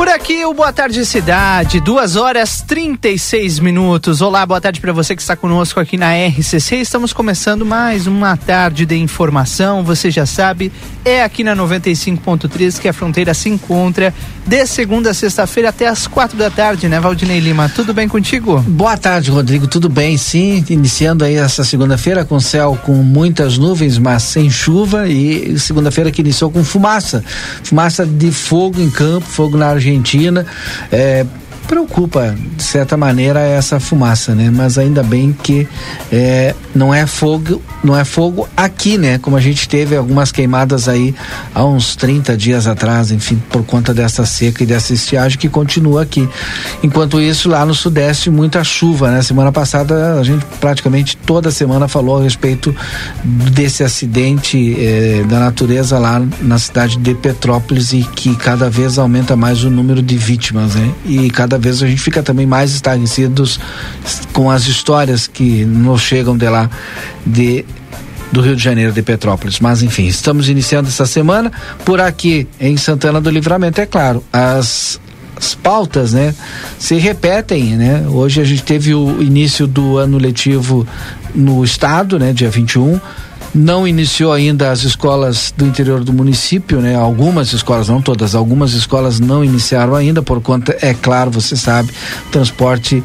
Por aqui, o Boa Tarde Cidade, 2 horas 36 minutos. Olá, boa tarde para você que está conosco aqui na RCC. Estamos começando mais uma tarde de informação. Você já sabe, é aqui na 95.3 que a fronteira se encontra de segunda a sexta-feira até as quatro da tarde, né, Valdinei Lima? Tudo bem contigo? Boa tarde, Rodrigo. Tudo bem, sim. Iniciando aí essa segunda-feira com céu com muitas nuvens, mas sem chuva e segunda-feira que iniciou com fumaça. Fumaça de fogo em campo, fogo na Argentina Argentina. É, preocupa de certa maneira essa fumaça, né? Mas ainda bem que é, não é fogo, não é fogo aqui, né? Como a gente teve algumas queimadas aí há uns 30 dias atrás, enfim, por conta dessa seca e dessa estiagem que continua aqui. Enquanto isso, lá no sudeste, muita chuva, né? Semana passada a gente praticamente toda semana falou a respeito desse acidente eh, da natureza lá na cidade de Petrópolis e que cada vez aumenta mais o número de vítimas, né? E cada vez a gente fica também mais estarrecidos com as histórias que nos chegam de lá de do Rio de Janeiro de Petrópolis. Mas enfim, estamos iniciando essa semana por aqui em Santana do Livramento, é claro. As as pautas, né, se repetem, né? Hoje a gente teve o início do ano letivo no estado, né, dia 21 não iniciou ainda as escolas do interior do município, né? Algumas escolas, não todas, algumas escolas não iniciaram ainda por conta, é claro, você sabe, transporte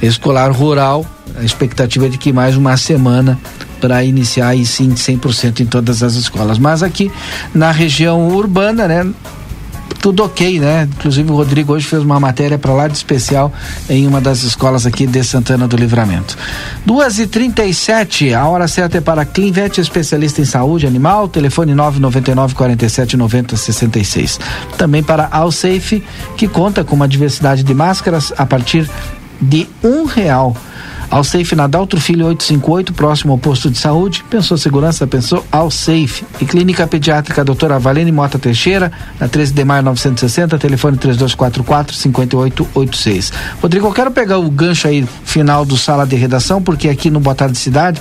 escolar rural. A expectativa é de que mais uma semana para iniciar aí sim 100% em todas as escolas. Mas aqui na região urbana, né, tudo ok, né? Inclusive o Rodrigo hoje fez uma matéria para lá de especial em uma das escolas aqui de Santana do Livramento. Duas e trinta e sete, a hora certa é para Clinvet, especialista em saúde animal, telefone nove noventa e nove quarenta e sete noventa sessenta e seis. Também para Alsafe, que conta com uma diversidade de máscaras a partir de um real Alsafe Nadaltro Filho 858, próximo ao posto de saúde. Pensou segurança, pensou Alsafe. E Clínica Pediátrica Doutora Valene Mota Teixeira, na 13 de maio 960, telefone 3244 5886. Rodrigo, eu quero pegar o gancho aí final do sala de redação, porque aqui no Boa Tarde Cidade,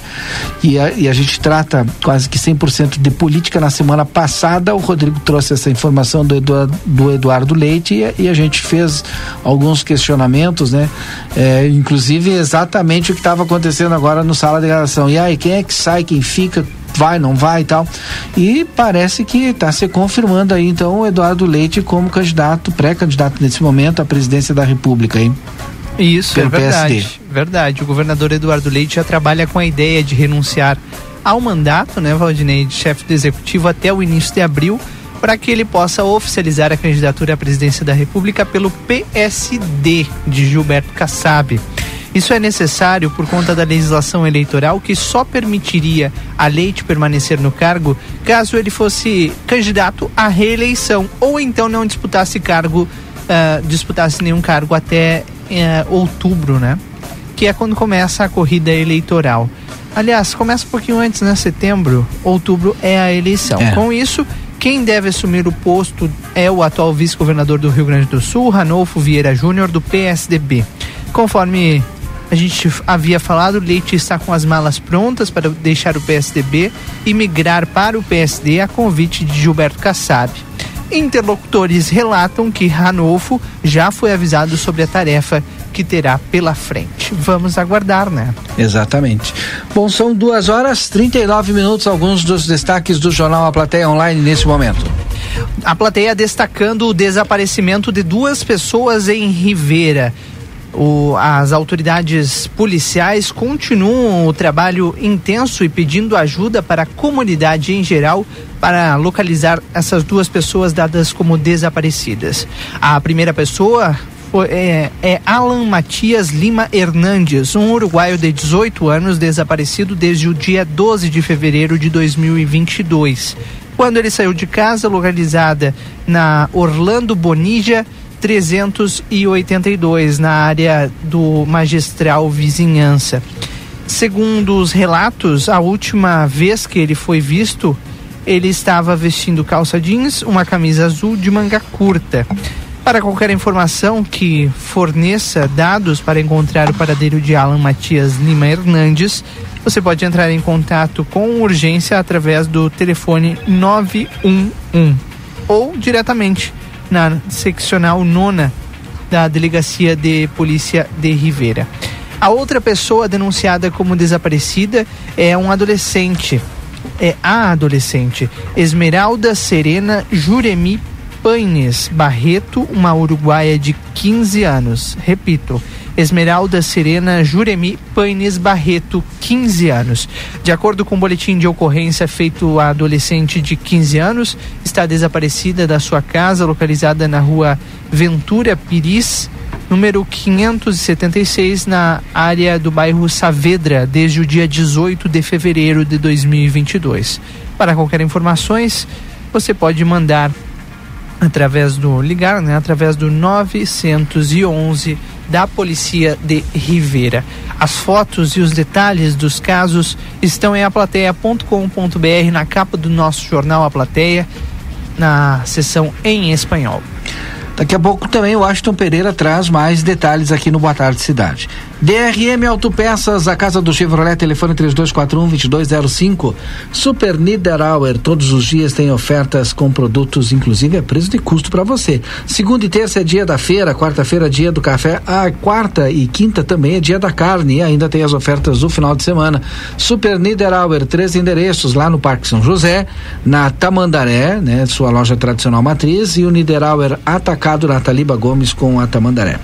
e a, e a gente trata quase que 100% de política. Na semana passada, o Rodrigo trouxe essa informação do Eduardo, do Eduardo Leite e, e a gente fez alguns questionamentos, né? É, inclusive exatamente exatamente o que estava acontecendo agora no sala de gravação. E aí, quem é que sai, quem fica, vai, não vai e tal. E parece que está se confirmando aí, então, o Eduardo Leite como candidato, pré-candidato nesse momento à presidência da República, hein? Isso, é verdade. PSD. Verdade. O governador Eduardo Leite já trabalha com a ideia de renunciar ao mandato, né, Valdinei, de chefe do executivo até o início de abril, para que ele possa oficializar a candidatura à presidência da República pelo PSD de Gilberto Kassab. Isso é necessário por conta da legislação eleitoral que só permitiria a Leite permanecer no cargo caso ele fosse candidato à reeleição ou então não disputasse cargo, uh, disputasse nenhum cargo até uh, outubro, né? Que é quando começa a corrida eleitoral. Aliás, começa um pouquinho antes, né? Setembro, outubro é a eleição. É. Com isso, quem deve assumir o posto é o atual vice-governador do Rio Grande do Sul, Ranolfo Vieira Júnior, do PSDB. Conforme a gente havia falado, Leite está com as malas prontas para deixar o PSDB e migrar para o PSD a convite de Gilberto Kassab. Interlocutores relatam que Ranolfo já foi avisado sobre a tarefa que terá pela frente. Vamos aguardar, né? Exatamente. Bom, são duas horas 39 minutos, alguns dos destaques do jornal A Plateia Online nesse momento. A plateia destacando o desaparecimento de duas pessoas em Rivera. O, as autoridades policiais continuam o trabalho intenso e pedindo ajuda para a comunidade em geral para localizar essas duas pessoas dadas como desaparecidas. A primeira pessoa foi, é, é, Alan Matias Lima Hernandes, um uruguaio de 18 anos desaparecido desde o dia 12 de fevereiro de 2022. Quando ele saiu de casa, localizada na Orlando Bonija, 382 na área do magistral vizinhança. Segundo os relatos, a última vez que ele foi visto, ele estava vestindo calça jeans, uma camisa azul de manga curta. Para qualquer informação que forneça dados para encontrar o paradeiro de Alan Matias Lima Hernandes, você pode entrar em contato com urgência através do telefone 911 ou diretamente na seccional nona da Delegacia de Polícia de Rivera. A outra pessoa denunciada como desaparecida é um adolescente. É a adolescente Esmeralda Serena Juremi Paines Barreto, uma uruguaia de 15 anos. Repito, Esmeralda Serena Juremi Paines Barreto, 15 anos. De acordo com o um boletim de ocorrência feito à adolescente de 15 anos, está desaparecida da sua casa, localizada na rua Ventura Piris, número 576, na área do bairro Saavedra, desde o dia 18 de fevereiro de 2022. Para qualquer informações, você pode mandar através do ligar, né, através do 911 da Polícia de Rivera. As fotos e os detalhes dos casos estão em aplateia.com.br na capa do nosso jornal A Plateia, na seção em espanhol. Daqui a pouco também o Ashton Pereira traz mais detalhes aqui no Boa Tarde Cidade. DRM Autopeças, a casa do Chevrolet, telefone 3241-2205. Super Niederauer, todos os dias tem ofertas com produtos, inclusive a preço de custo para você. Segunda e terça é dia da feira, quarta-feira é dia do café, a quarta e quinta também é dia da carne e ainda tem as ofertas do final de semana. Super Niederauer, três endereços lá no Parque São José, na Tamandaré, né, sua loja tradicional matriz, e o Niederauer Atacado Mercado Nataliba Gomes com a Tamandaré.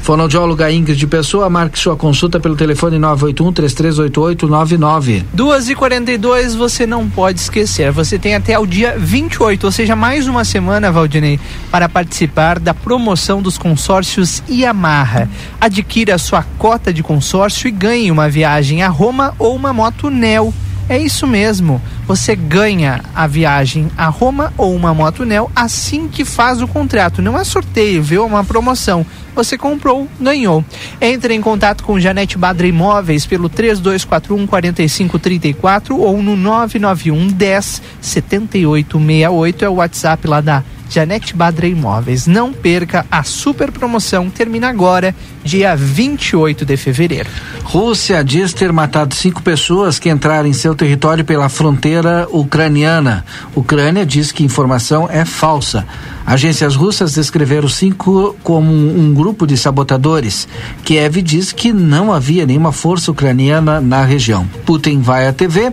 Fonoaudióloga Ingrid Pessoa, marque sua consulta pelo telefone 981 338899. 2 e 42 você não pode esquecer. Você tem até o dia 28, ou seja, mais uma semana, Valdinei, para participar da promoção dos consórcios Yamaha. Adquira sua cota de consórcio e ganhe uma viagem a Roma ou uma moto Neo. É isso mesmo. Você ganha a viagem a Roma ou uma moto Neo assim que faz o contrato. Não é sorteio, viu? É uma promoção. Você comprou, ganhou. Entre em contato com Janete Badra Imóveis pelo 3241 4534 ou no 991 10 7868 é o WhatsApp lá da Janete Badra Imóveis. Não perca a super promoção, termina agora, dia 28 de fevereiro. Rússia diz ter matado cinco pessoas que entraram em seu território pela fronteira ucraniana. Ucrânia diz que informação é falsa. Agências russas descreveram cinco como um grupo de sabotadores. Kiev diz que não havia nenhuma força ucraniana na região. Putin vai à TV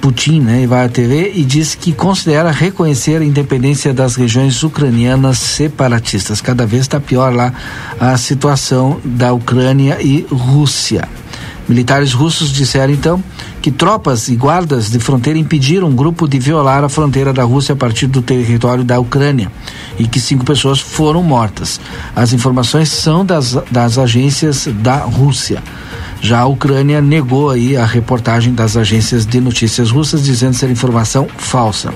Putin, né, vai à TV e diz que considera reconhecer a independência das regiões ucranianas separatistas. Cada vez está pior lá a situação da Ucrânia e Rússia. Militares russos disseram então que tropas e guardas de fronteira impediram um grupo de violar a fronteira da Rússia a partir do território da Ucrânia e que cinco pessoas foram mortas. As informações são das, das agências da Rússia. Já a Ucrânia negou aí a reportagem das agências de notícias russas, dizendo ser informação falsa.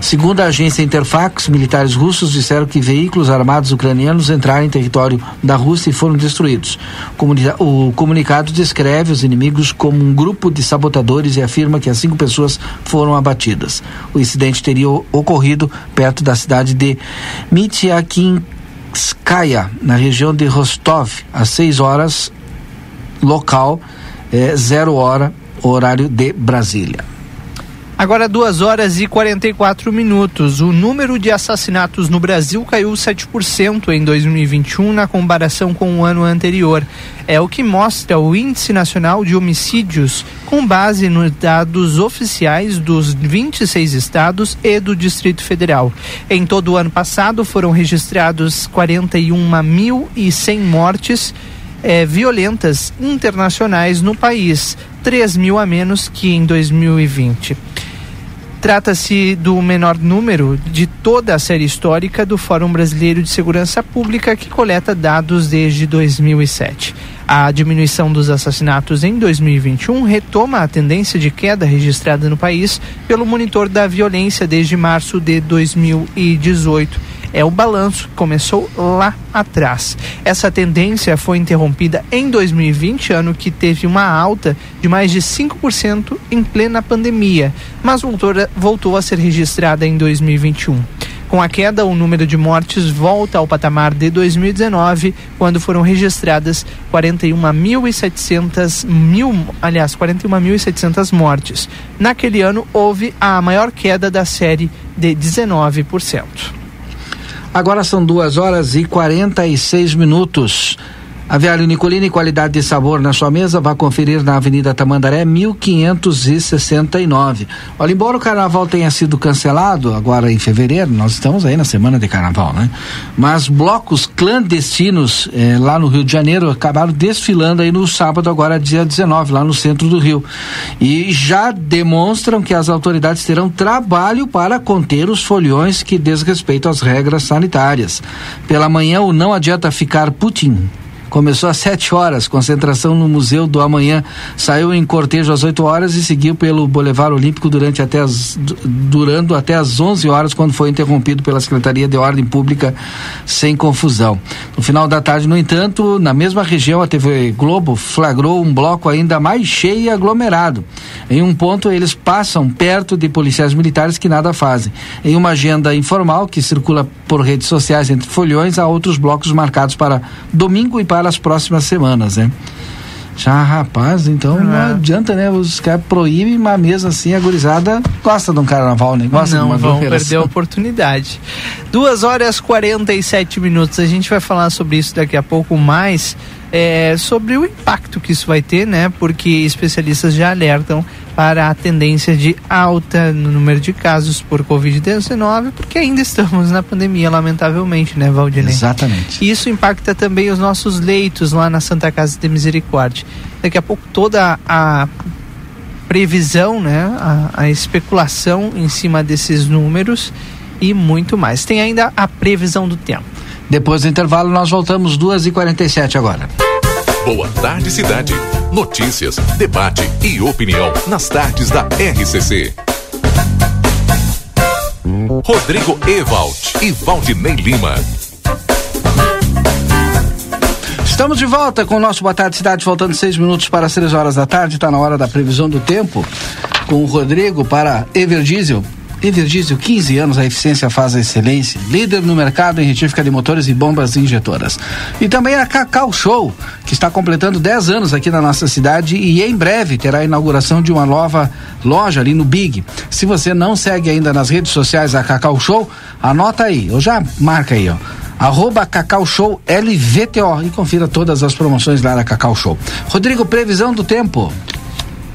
Segundo a agência Interfax, militares russos disseram que veículos armados ucranianos entraram em território da Rússia e foram destruídos. O comunicado descreve os inimigos como um grupo de sabotadores e afirma que as cinco pessoas foram abatidas. O incidente teria ocorrido perto da cidade de Mityakinskaya, na região de Rostov, às 6 horas local, é, zero hora, horário de Brasília. Agora, 2 horas e 44 minutos. O número de assassinatos no Brasil caiu 7% em 2021 na comparação com o ano anterior. É o que mostra o Índice Nacional de Homicídios, com base nos dados oficiais dos 26 estados e do Distrito Federal. Em todo o ano passado, foram registrados 41.100 mortes é, violentas internacionais no país, 3 mil a menos que em 2020. Trata-se do menor número de toda a série histórica do Fórum Brasileiro de Segurança Pública, que coleta dados desde 2007. A diminuição dos assassinatos em 2021 retoma a tendência de queda registrada no país pelo monitor da violência desde março de 2018 é o balanço que começou lá atrás. Essa tendência foi interrompida em 2020, ano que teve uma alta de mais de 5% em plena pandemia, mas voltou, a ser registrada em 2021. Com a queda, o número de mortes volta ao patamar de 2019, quando foram registradas 41.700 mil, aliás, 41.700 mortes. Naquele ano houve a maior queda da série de 19%. Agora são duas horas e 46 minutos. Aviário Nicolini, qualidade e sabor na sua mesa, vá conferir na Avenida Tamandaré, 1569. Olha, embora o carnaval tenha sido cancelado agora em fevereiro, nós estamos aí na semana de carnaval, né? Mas blocos clandestinos eh, lá no Rio de Janeiro acabaram desfilando aí no sábado, agora dia 19, lá no centro do Rio. E já demonstram que as autoridades terão trabalho para conter os foliões que desrespeitam as regras sanitárias. Pela manhã, o não adianta ficar Putin Começou às 7 horas, concentração no Museu do Amanhã. Saiu em cortejo às 8 horas e seguiu pelo Boulevard Olímpico durante até as, durando até às 11 horas, quando foi interrompido pela Secretaria de Ordem Pública sem confusão. No final da tarde, no entanto, na mesma região, a TV Globo flagrou um bloco ainda mais cheio e aglomerado. Em um ponto, eles passam perto de policiais militares que nada fazem. Em uma agenda informal que circula por redes sociais entre folhões, há outros blocos marcados para domingo e para para as próximas semanas, né? Já, rapaz, então não é. adianta, né? Os caras proíbem, mas mesmo assim a gurizada gosta de um carnaval, né? Gosta não, de uma vão perder a oportunidade. Duas horas 47 minutos. A gente vai falar sobre isso daqui a pouco mais. É, sobre o impacto que isso vai ter, né? Porque especialistas já alertam para a tendência de alta no número de casos por Covid-19, porque ainda estamos na pandemia, lamentavelmente, né, Valdinei? Exatamente. Isso impacta também os nossos leitos lá na Santa Casa de Misericórdia. Daqui a pouco toda a previsão, né, a, a especulação em cima desses números e muito mais. Tem ainda a previsão do tempo. Depois do intervalo, nós voltamos 2h47 agora. Boa tarde, cidade. Notícias, debate e opinião nas tardes da RCC. Rodrigo Ewald e Valdinei Lima. Estamos de volta com o nosso Boa Tarde Cidade, faltando seis minutos para as três horas da tarde. Está na hora da previsão do tempo com o Rodrigo para Everdiesel. Everdiesel, 15 anos, a eficiência faz a excelência. Líder no mercado em retífica de motores e bombas injetoras. E também a Cacau Show, que está completando 10 anos aqui na nossa cidade e em breve terá a inauguração de uma nova loja ali no Big. Se você não segue ainda nas redes sociais a Cacau Show, anota aí, ou já marca aí, ó arroba Cacau Show LVTO e confira todas as promoções lá na Cacau Show. Rodrigo, previsão do tempo.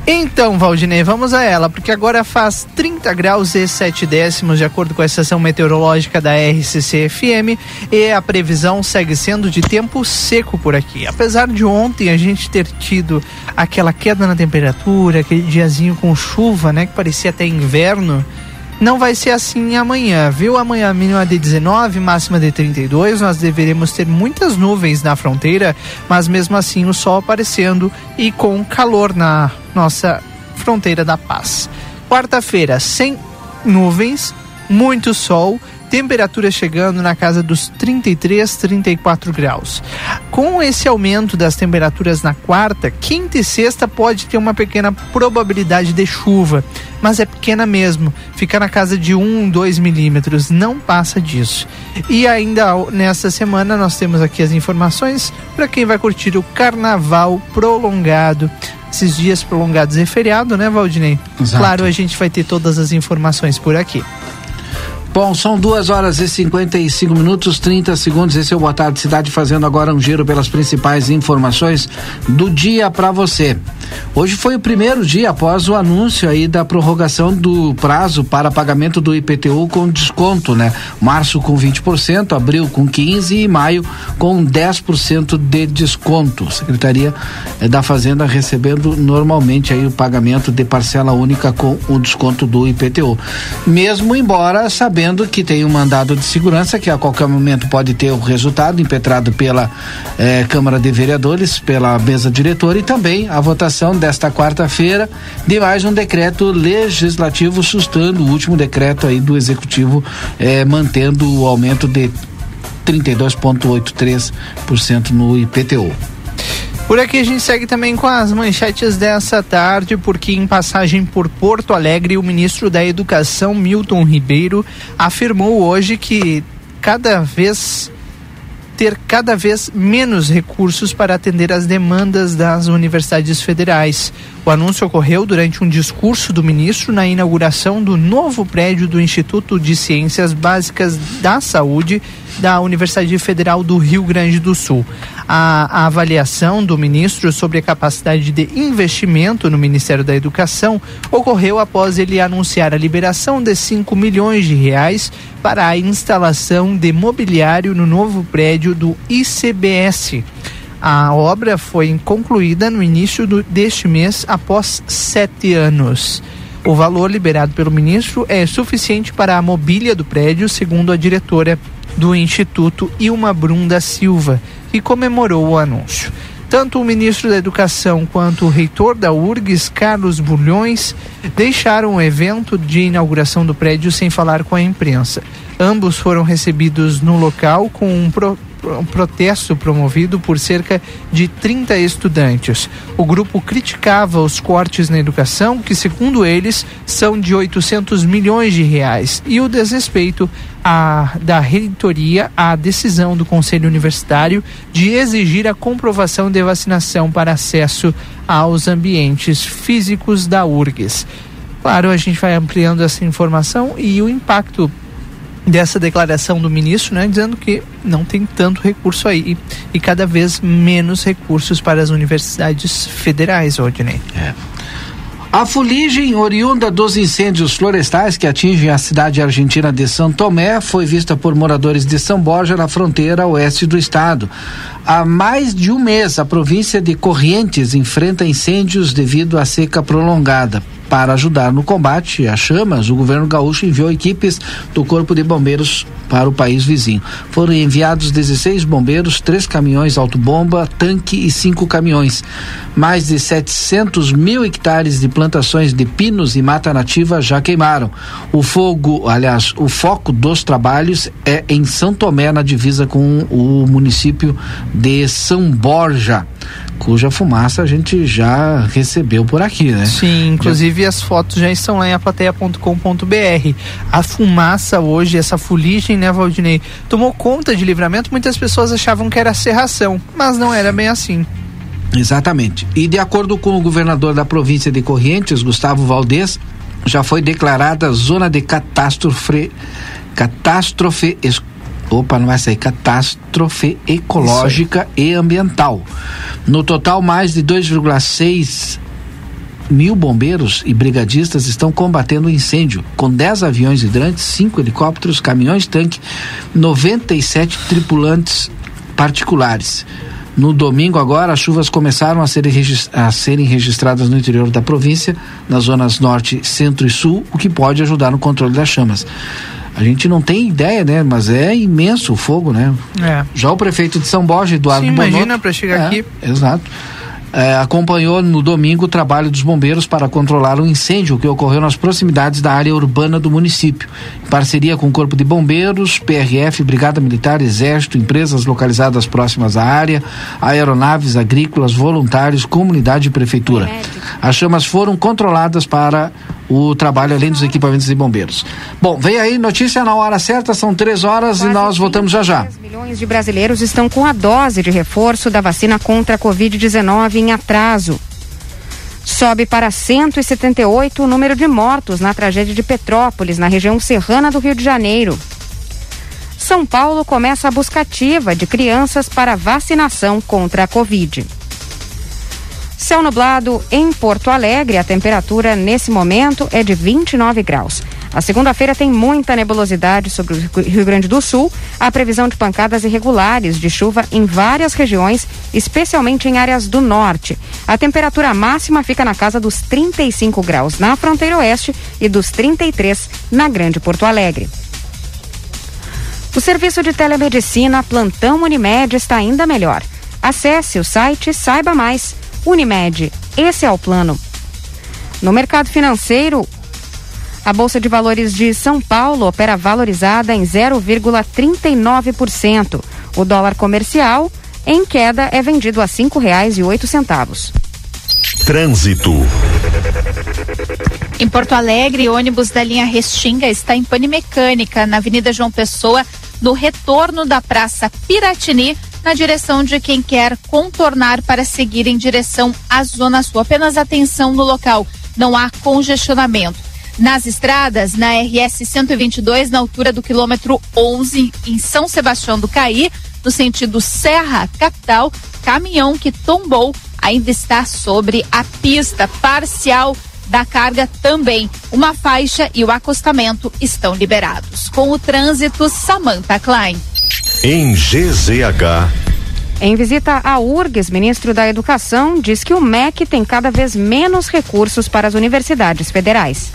Então, Valdinei, vamos a ela, porque agora faz 30 graus e 7 décimos, de acordo com a estação meteorológica da RCC-FM, e a previsão segue sendo de tempo seco por aqui. Apesar de ontem a gente ter tido aquela queda na temperatura, aquele diazinho com chuva, né, que parecia até inverno, não vai ser assim amanhã, viu? Amanhã mínima de 19, máxima de 32. Nós deveremos ter muitas nuvens na fronteira, mas mesmo assim o sol aparecendo e com calor na nossa fronteira da paz. Quarta-feira, sem nuvens, muito sol temperatura chegando na casa dos 33, 34 graus. Com esse aumento das temperaturas na quarta, quinta e sexta pode ter uma pequena probabilidade de chuva, mas é pequena mesmo, fica na casa de 1, 2 milímetros, não passa disso. E ainda nesta semana nós temos aqui as informações para quem vai curtir o carnaval prolongado esses dias prolongados é feriado, né, Valdinei? Exato. Claro, a gente vai ter todas as informações por aqui. Bom, são duas horas e 55 minutos, 30 segundos. Esse é o Boa Tarde Cidade, fazendo agora um giro pelas principais informações do dia para você. Hoje foi o primeiro dia após o anúncio aí da prorrogação do prazo para pagamento do IPTU com desconto, né? Março com 20%, abril com 15% e maio com 10% de desconto. Secretaria eh, da Fazenda recebendo normalmente aí o pagamento de parcela única com o desconto do IPTU. Mesmo embora sabendo que tem um mandado de segurança que a qualquer momento pode ter o resultado impetrado pela eh, Câmara de Vereadores, pela mesa diretora e também a votação desta quarta-feira de mais um decreto legislativo sustando o último decreto aí do executivo eh, mantendo o aumento de 32,83% no IPTU. Por aqui a gente segue também com as manchetes dessa tarde, porque em passagem por Porto Alegre, o ministro da Educação, Milton Ribeiro, afirmou hoje que cada vez ter cada vez menos recursos para atender às demandas das universidades federais. O anúncio ocorreu durante um discurso do ministro na inauguração do novo prédio do Instituto de Ciências Básicas da Saúde da Universidade Federal do Rio Grande do Sul. A, a, avaliação do ministro sobre a capacidade de investimento no Ministério da Educação ocorreu após ele anunciar a liberação de 5 milhões de reais para a instalação de mobiliário no novo prédio do ICBS. A obra foi concluída no início do, deste mês, após sete anos. O valor liberado pelo ministro é suficiente para a mobília do prédio, segundo a diretora do Instituto Ilma Brum da Silva, que comemorou o anúncio. Tanto o ministro da Educação quanto o reitor da URGS, Carlos Bulhões, deixaram o evento de inauguração do prédio sem falar com a imprensa. Ambos foram recebidos no local com um, um protesto promovido por cerca de 30 estudantes. O grupo criticava os cortes na educação, que, segundo eles, são de 800 milhões de reais, e o desrespeito a, da reitoria à decisão do Conselho Universitário de exigir a comprovação de vacinação para acesso aos ambientes físicos da URGS. Claro, a gente vai ampliando essa informação e o impacto dessa declaração do ministro, né, dizendo que não tem tanto recurso aí e, cada vez menos recursos para as universidades federais, Odinei. É. A fuligem oriunda dos incêndios florestais que atingem a cidade argentina de São Tomé foi vista por moradores de São Borja, na fronteira oeste do estado. Há mais de um mês, a província de Corrientes enfrenta incêndios devido à seca prolongada. Para ajudar no combate às chamas, o governo gaúcho enviou equipes do Corpo de Bombeiros para o país vizinho. Foram enviados 16 bombeiros, três caminhões autobomba, tanque e cinco caminhões. Mais de 700 mil hectares de plantações de pinos e mata nativa já queimaram. O fogo, aliás, o foco dos trabalhos é em São Tomé, na divisa com o município de São Borja cuja fumaça a gente já recebeu por aqui, né? Sim, inclusive já... as fotos já estão lá em aplateia.com.br. A fumaça hoje, essa fuligem, né, Valdinei, tomou conta de livramento. Muitas pessoas achavam que era serração, mas não era bem assim. Exatamente. E de acordo com o governador da província de Correntes, Gustavo Valdez, já foi declarada zona de catástrofe catástrofe opa, não vai sair, catástrofe ecológica e ambiental. No total, mais de 2,6 mil bombeiros e brigadistas estão combatendo o incêndio, com 10 aviões hidrantes, 5 helicópteros, caminhões-tanque, 97 tripulantes particulares. No domingo agora, as chuvas começaram a serem, a serem registradas no interior da província, nas zonas norte, centro e sul, o que pode ajudar no controle das chamas. A gente não tem ideia, né? Mas é imenso o fogo, né? É. Já o prefeito de São Borja, Eduardo Sim, imagina para chegar é, aqui. Exato. É, acompanhou no domingo o trabalho dos bombeiros para controlar o um incêndio que ocorreu nas proximidades da área urbana do município. Em parceria com o Corpo de Bombeiros, PRF, Brigada Militar, Exército, empresas localizadas próximas à área, aeronaves agrícolas, voluntários, comunidade e prefeitura. As chamas foram controladas para o trabalho além dos equipamentos de bombeiros. Bom, vem aí notícia na hora certa, são três horas Quase e nós voltamos já já. milhões de brasileiros estão com a dose de reforço da vacina contra a Covid-19 em atraso. Sobe para 178 o número de mortos na tragédia de Petrópolis, na região serrana do Rio de Janeiro. São Paulo começa a buscativa de crianças para vacinação contra a Covid. Céu nublado em Porto Alegre, a temperatura nesse momento é de 29 graus. A segunda-feira tem muita nebulosidade sobre o Rio Grande do Sul. Há previsão de pancadas irregulares de chuva em várias regiões, especialmente em áreas do norte. A temperatura máxima fica na casa dos 35 graus na fronteira oeste e dos 33 na Grande Porto Alegre. O serviço de telemedicina Plantão Unimed está ainda melhor. Acesse o site saiba mais. Unimed, esse é o plano. No mercado financeiro, a Bolsa de Valores de São Paulo opera valorizada em 0,39%. O dólar comercial em queda é vendido a cinco reais e oito centavos. Trânsito. Em Porto Alegre, ônibus da linha Restinga está em pane mecânica na Avenida João Pessoa no retorno da Praça Piratini, na direção de quem quer contornar para seguir em direção à Zona Sul. Apenas atenção no local, não há congestionamento. Nas estradas, na RS 122, na altura do quilômetro 11, em São Sebastião do Caí, no sentido Serra Capital, caminhão que tombou ainda está sobre a pista parcial da carga também. Uma faixa e o acostamento estão liberados. Com o trânsito, Samantha Klein. Em GZH. Em visita à URGS, ministro da Educação diz que o MEC tem cada vez menos recursos para as universidades federais.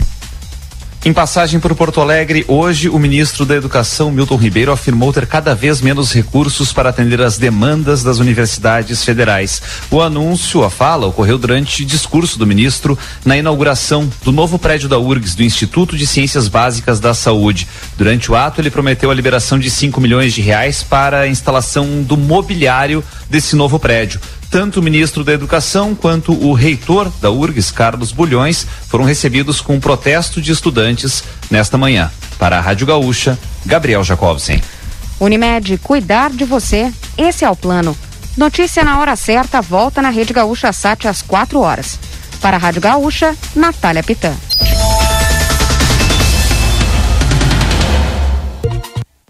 Em passagem por Porto Alegre, hoje o ministro da Educação, Milton Ribeiro, afirmou ter cada vez menos recursos para atender as demandas das universidades federais. O anúncio, a fala, ocorreu durante discurso do ministro na inauguração do novo prédio da URGS, do Instituto de Ciências Básicas da Saúde. Durante o ato, ele prometeu a liberação de 5 milhões de reais para a instalação do mobiliário desse novo prédio. Tanto o ministro da Educação quanto o reitor da URGS, Carlos Bulhões, foram recebidos com um protesto de estudantes nesta manhã. Para a Rádio Gaúcha, Gabriel Jacobsen. Unimed, cuidar de você. Esse é o plano. Notícia na hora certa, volta na Rede Gaúcha Sat às 4 horas. Para a Rádio Gaúcha, Natália Pitã.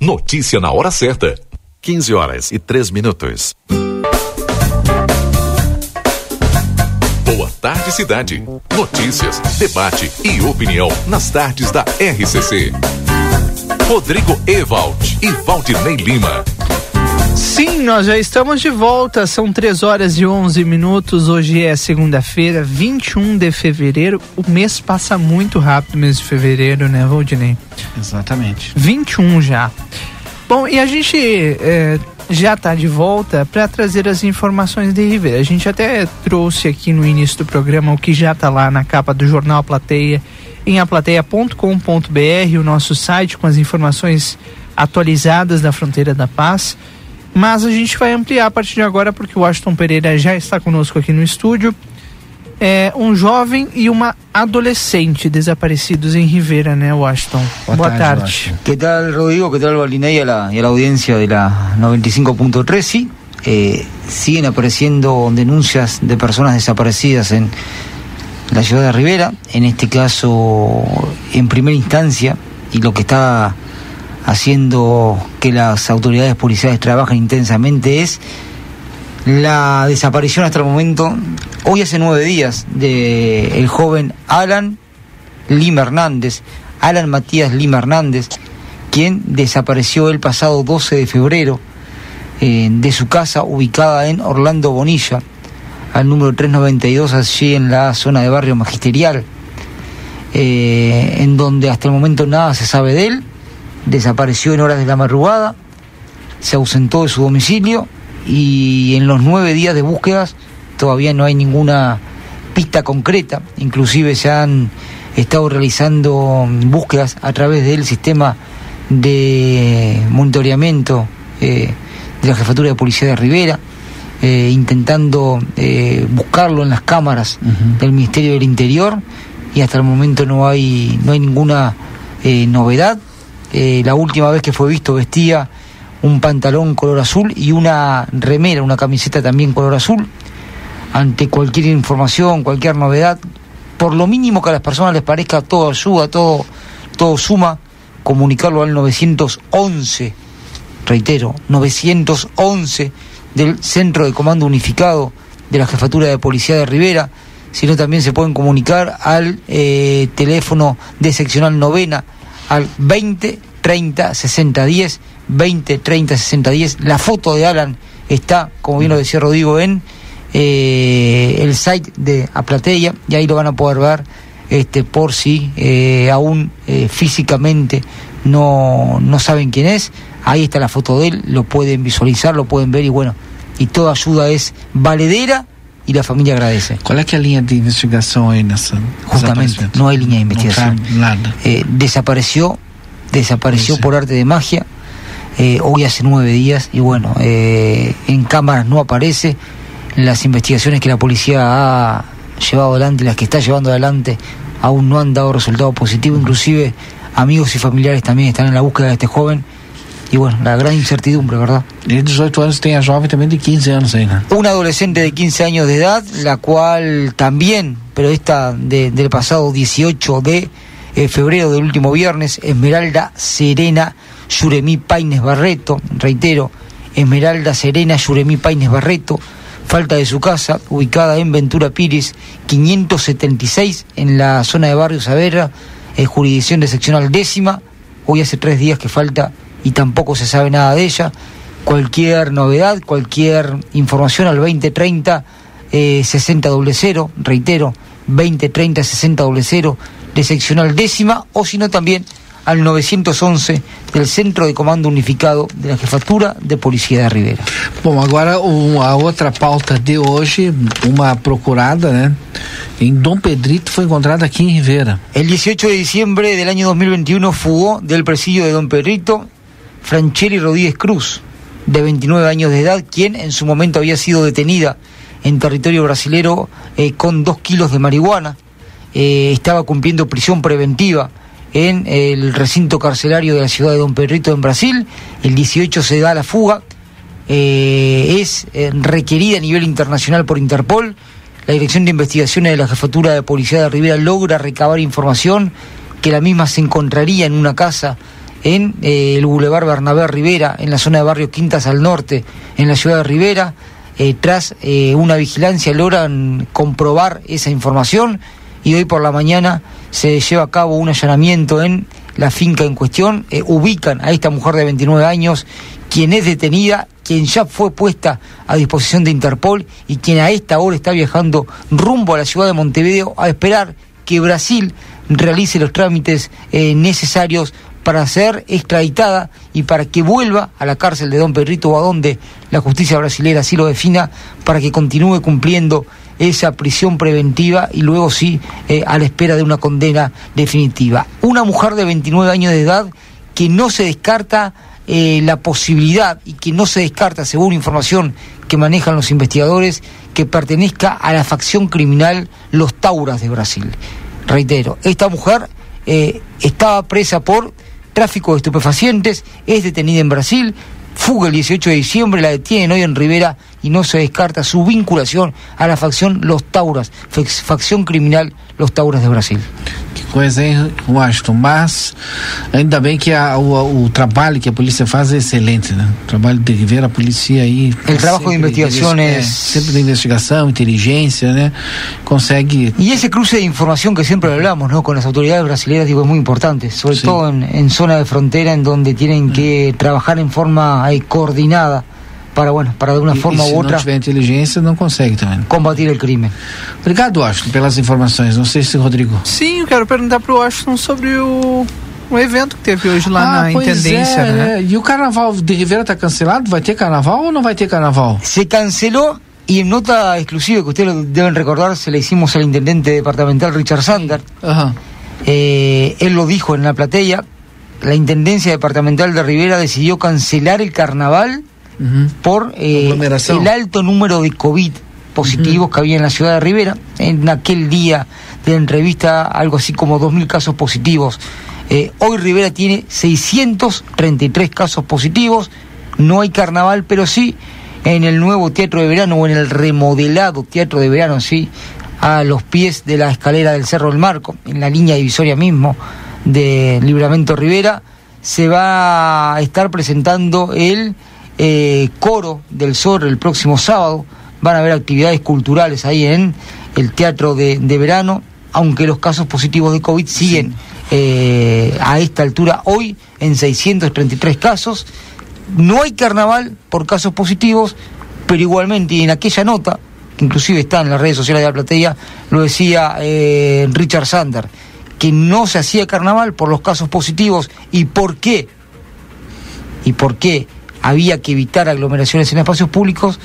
Notícia na hora certa. 15 horas e 3 minutos. Tarde Cidade. Notícias, debate e opinião nas tardes da RCC. Rodrigo Ewald e Valdinei Lima. Sim, nós já estamos de volta. São 3 horas e 11 minutos. Hoje é segunda-feira, 21 de fevereiro. O mês passa muito rápido, mês de fevereiro, né, Valdinei? Exatamente. 21 já. Bom, e a gente é, já está de volta para trazer as informações de Ribeira. A gente até trouxe aqui no início do programa o que já está lá na capa do jornal Plateia, em aplateia.com.br, o nosso site com as informações atualizadas da Fronteira da Paz. Mas a gente vai ampliar a partir de agora porque o Washington Pereira já está conosco aqui no estúdio é, um jovem e uma adolescente desaparecidos en Rivera, ¿no, Washington? Buenas tardes. ¿Qué tal, Rodrigo? ¿Qué tal, Balinay, a la, y a la audiencia de la 95.3? Sí, eh, siguen apareciendo denuncias de personas desaparecidas en la ciudad de Rivera, en este caso en primera instancia, y lo que está haciendo que las autoridades policiales trabajen intensamente es la desaparición hasta el momento, hoy hace nueve días, de el joven Alan Lima Hernández, Alan Matías Lima Hernández, quien desapareció el pasado 12 de febrero eh, de su casa ubicada en Orlando Bonilla, al número 392, allí en la zona de barrio magisterial, eh, en donde hasta el momento nada se sabe de él, desapareció en horas de la madrugada, se ausentó de su domicilio y en los nueve días de búsquedas todavía no hay ninguna pista concreta, inclusive se han estado realizando búsquedas a través del sistema de monitoreamiento eh, de la Jefatura de Policía de Rivera, eh, intentando eh, buscarlo en las cámaras del Ministerio del Interior y hasta el momento no hay, no hay ninguna novedad. la última vez que fue visto vestía un pantalón color azul y una remera, una camiseta también color azul. Ante cualquier información, cualquier novedad, por lo mínimo que a las personas les parezca todo ayuda, todo, todo suma, comunicarlo al 911, reitero, 911 del Centro de Comando Unificado de la Jefatura de Policía de Rivera, sino también se pueden comunicar al eh, teléfono de seccional novena al 20 30 60 10 20, 30, 60, 10. La foto de Alan está, como bien lo decía Rodrigo, en eh, el site de Aplateia y ahí lo van a poder ver este, por si eh, aún eh, físicamente no, no saben quién es. Ahí está la foto de él, lo pueden visualizar, lo pueden ver y bueno, y toda ayuda es valedera y la familia agradece. ¿Cuál es la línea de investigación ahí, Justamente, no hay línea de investigación. desapareció, desapareció por arte de magia eh, hoy hace nueve días y bueno, eh, en cámaras no aparece. Las investigaciones que la policía ha llevado adelante, las que está llevando adelante, aún no han dado resultado positivo. Inclusive amigos y familiares también están en la búsqueda de este joven y bueno, la gran incertidumbre, ¿verdad? Y 18 años tiene a joven también de 15 años adolescente de 15 años de edad, la cual también, pero esta de, del pasado 18 de eh, febrero del último viernes, Esmeralda Serena Yuremí Paines Barreto, reitero, Esmeralda Serena Yuremí Paines Barreto, falta de su casa, ubicada en Ventura Pires, 576, en la zona de Barrio Saavedra, eh, jurisdicción de seccional décima. Hoy hace tres días que falta y tampoco se sabe nada de ella. Cualquier novedad, cualquier información al 2030 eh, 60 0, reitero, 2030 60 0 de seccional décima, o si no también al 911 del Centro de Comando Unificado de la Jefatura de Policía de Rivera. Bom, agora a outra pauta de hoje, uma procurada, né? Em Dom Pedrito foi encontrada aqui em Rivera. El 18 de diciembre del año 2021 fugó del presidio de Don Pedrito Francheli Rodríguez Cruz, de 29 años de edad, quien en su momento había sido detenida en territorio brasilero eh, con dos kilos de marihuana. Eh, estaba cumpliendo prisión preventiva en el recinto carcelario de la ciudad de Don Pedrito en Brasil. El 18 se da la fuga. Eh, es eh, requerida a nivel internacional por Interpol. La Dirección de Investigaciones de la Jefatura de Policía de Rivera logra recabar información que la misma se encontraría en una casa en eh, el Boulevard Bernabé Rivera, en la zona de Barrio Quintas al norte, en la ciudad de Rivera. Tras una vigilancia logran comprobar esa información y hoy por la mañana se lleva a cabo un allanamiento en la finca en cuestión. Eh, ubican a esta mujer de 29 años, quien es detenida, quien ya fue puesta a disposición de Interpol y quien a esta hora está viajando rumbo a la ciudad de Montevideo a esperar que Brasil realice los trámites eh, necesarios para ser extraditada y para que vuelva a la cárcel de Don Pedrito o a donde la justicia brasileña así lo defina, para que continúe cumpliendo esa prisión preventiva y luego sí eh, a la espera de una condena definitiva. Una mujer de 29 años de edad que no se descarta eh, la posibilidad y que no se descarta, según información que manejan los investigadores, que pertenezca a la facción criminal Los Tauras de Brasil. Reitero, esta mujer eh, estaba presa por tráfico de estupefacientes, es detenida en Brasil, fuga el 18 de diciembre, la detienen hoy en Rivera y no se descarta su vinculación a la facción Los Tauras, facción criminal Los Tauras de Brasil. Coisa, hein, Washington? Mas ainda bem que a, o, o, trabalho que a polícia faz é excelente, né? O trabalho de Rivera, a polícia aí. El trabajo de investigación é, es. Sempre de investigação, inteligência, né? Consegue. Y ese cruce de información que siempre hablamos, ¿no? Con las autoridades brasileñas, digo, es muy importante, sobre sí. todo en, en zona de frontera, en donde tienen que trabajar en forma ahí, coordinada para, bueno, para de uma forma e, ou outra. Se não tiver inteligência, não consegue também. Combater o crime. Obrigado, Washington, pelas informações. Não sei se Rodrigo. Sim, eu quero perguntar para o Washington sobre o, o evento que teve hoje lá ah, na Intendência. É, né? é. E o carnaval de Rivera está cancelado? Vai ter carnaval ou não vai ter carnaval? Se cancelou y en nota exclusiva que ustedes lo deben recordar, se la hicimos al intendente departamental Richard Sander. -huh. eh, él lo dijo en la platea. La intendencia departamental de Rivera decidió cancelar el carnaval uh -huh. por eh, el alto número de COVID positivos uh -huh. que había en la ciudad de Rivera. En aquel día de la entrevista, algo así como 2.000 casos positivos. Eh, hoy Rivera tiene 633 casos positivos. No hay carnaval, pero sí en el nuevo teatro de verano o en el remodelado teatro de verano, sí, a los pies de la escalera del Cerro del Marco, en la línea divisoria mismo de Libramento Rivera, se va a estar presentando el eh, coro del Zorro el próximo sábado. Van a haber actividades culturales ahí en el teatro de, de verano, aunque los casos positivos de COVID siguen eh, a esta altura hoy en 633 casos. No hay carnaval por casos positivos, pero igualmente, y en aquella nota, que inclusive está en las redes sociales de la platea, lo decía eh, Richard Sander, que no se hacía carnaval por los casos positivos y por qué, y por qué había que evitar aglomeraciones en espacios públicos.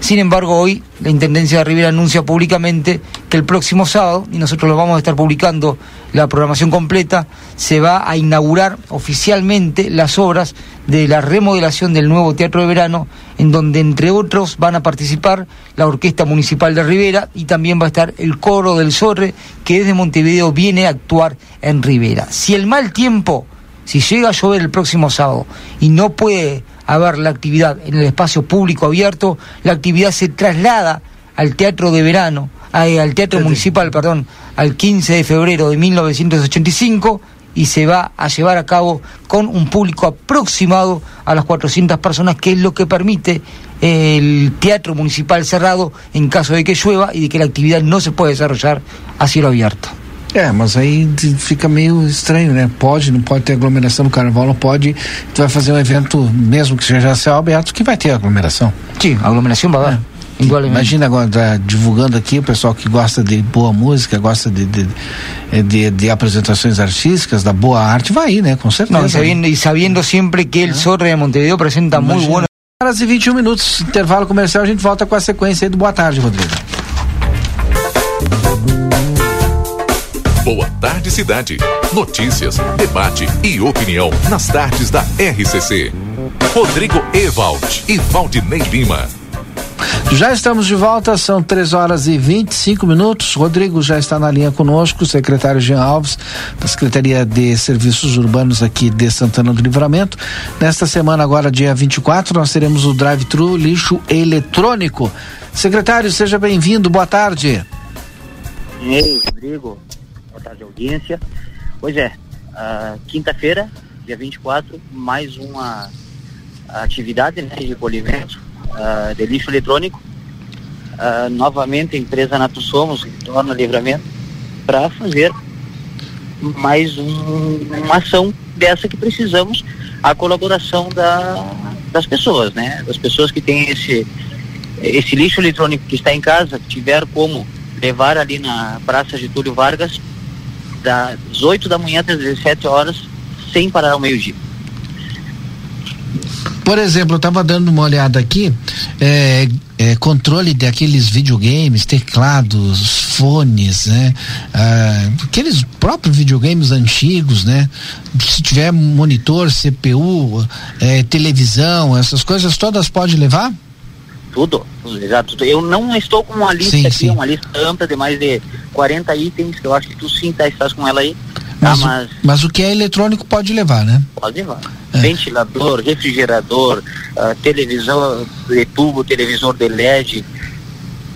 Sin embargo, hoy la Intendencia de Rivera anuncia públicamente que el próximo sábado, y nosotros lo vamos a estar publicando la programación completa, se va a inaugurar oficialmente las obras de la remodelación del nuevo Teatro de Verano, en donde entre otros van a participar la Orquesta Municipal de Rivera y también va a estar el Coro del Sorre, que desde Montevideo viene a actuar en Rivera. Si el mal tiempo Si llega a llover el próximo sábado y no puede haber la actividad en el espacio público abierto, la actividad se traslada al teatro de verano, al teatro municipal, perdón, al 15 de febrero de 1985 y se va a llevar a cabo con un público aproximado a las 400 personas, que es lo que permite el teatro municipal cerrado en caso de que llueva y de que la actividad no se puede desarrollar a cielo abierto. É, mas aí fica meio estranho, né? Pode, não pode ter aglomeração no carnaval, não pode. Tu vai fazer um evento, mesmo que seja céu aberto, que vai ter aglomeração. Sim, aglomeração. É. Imagina agora tá divulgando aqui o pessoal que gosta de boa música, gosta de, de, de, de apresentações artísticas, da boa arte, vai ir, né? Com certeza. Não, e, sabendo, e sabendo sempre que o é. Sorre de Montevideo apresenta muito bom. Horas e 21 minutos, intervalo comercial, a gente volta com a sequência aí do Boa Tarde, Rodrigo. Boa Tarde Cidade. Notícias, debate e opinião nas tardes da RCC. Rodrigo Ewald e Valdinei Lima. Já estamos de volta, são 3 horas e 25 minutos. Rodrigo já está na linha conosco, secretário Jean Alves, da Secretaria de Serviços Urbanos aqui de Santana do Livramento. Nesta semana, agora, dia 24, nós teremos o drive-thru lixo eletrônico. Secretário, seja bem-vindo, boa tarde. Ei, Rodrigo, boa tarde, audiência. Pois é, uh, quinta-feira, dia 24, mais uma atividade né, de recolhimento uh, de lixo eletrônico. Uh, novamente a empresa Nato Somos retorna livramento para fazer mais um, uma ação dessa que precisamos a colaboração da, das pessoas, né? Das pessoas que têm esse esse lixo eletrônico que está em casa, tiver como levar ali na Praça Getúlio Vargas das 8 da manhã até as 17 horas sem parar ao meio-dia. Por exemplo, eu estava dando uma olhada aqui, é, é, controle daqueles videogames, teclados, fones, né? Ah, aqueles próprios videogames antigos, né? Se tiver monitor, CPU, é, televisão, essas coisas todas pode levar? Tudo, exato. Eu não estou com uma lista sim, aqui, sim. uma lista ampla de mais de 40 itens, que eu acho que tu sim tá, estás com ela aí. Mas, tá, mas, mas o que é eletrônico pode levar, né? Pode levar. É. Ventilador, refrigerador, uh, televisor de tubo, televisor de LED,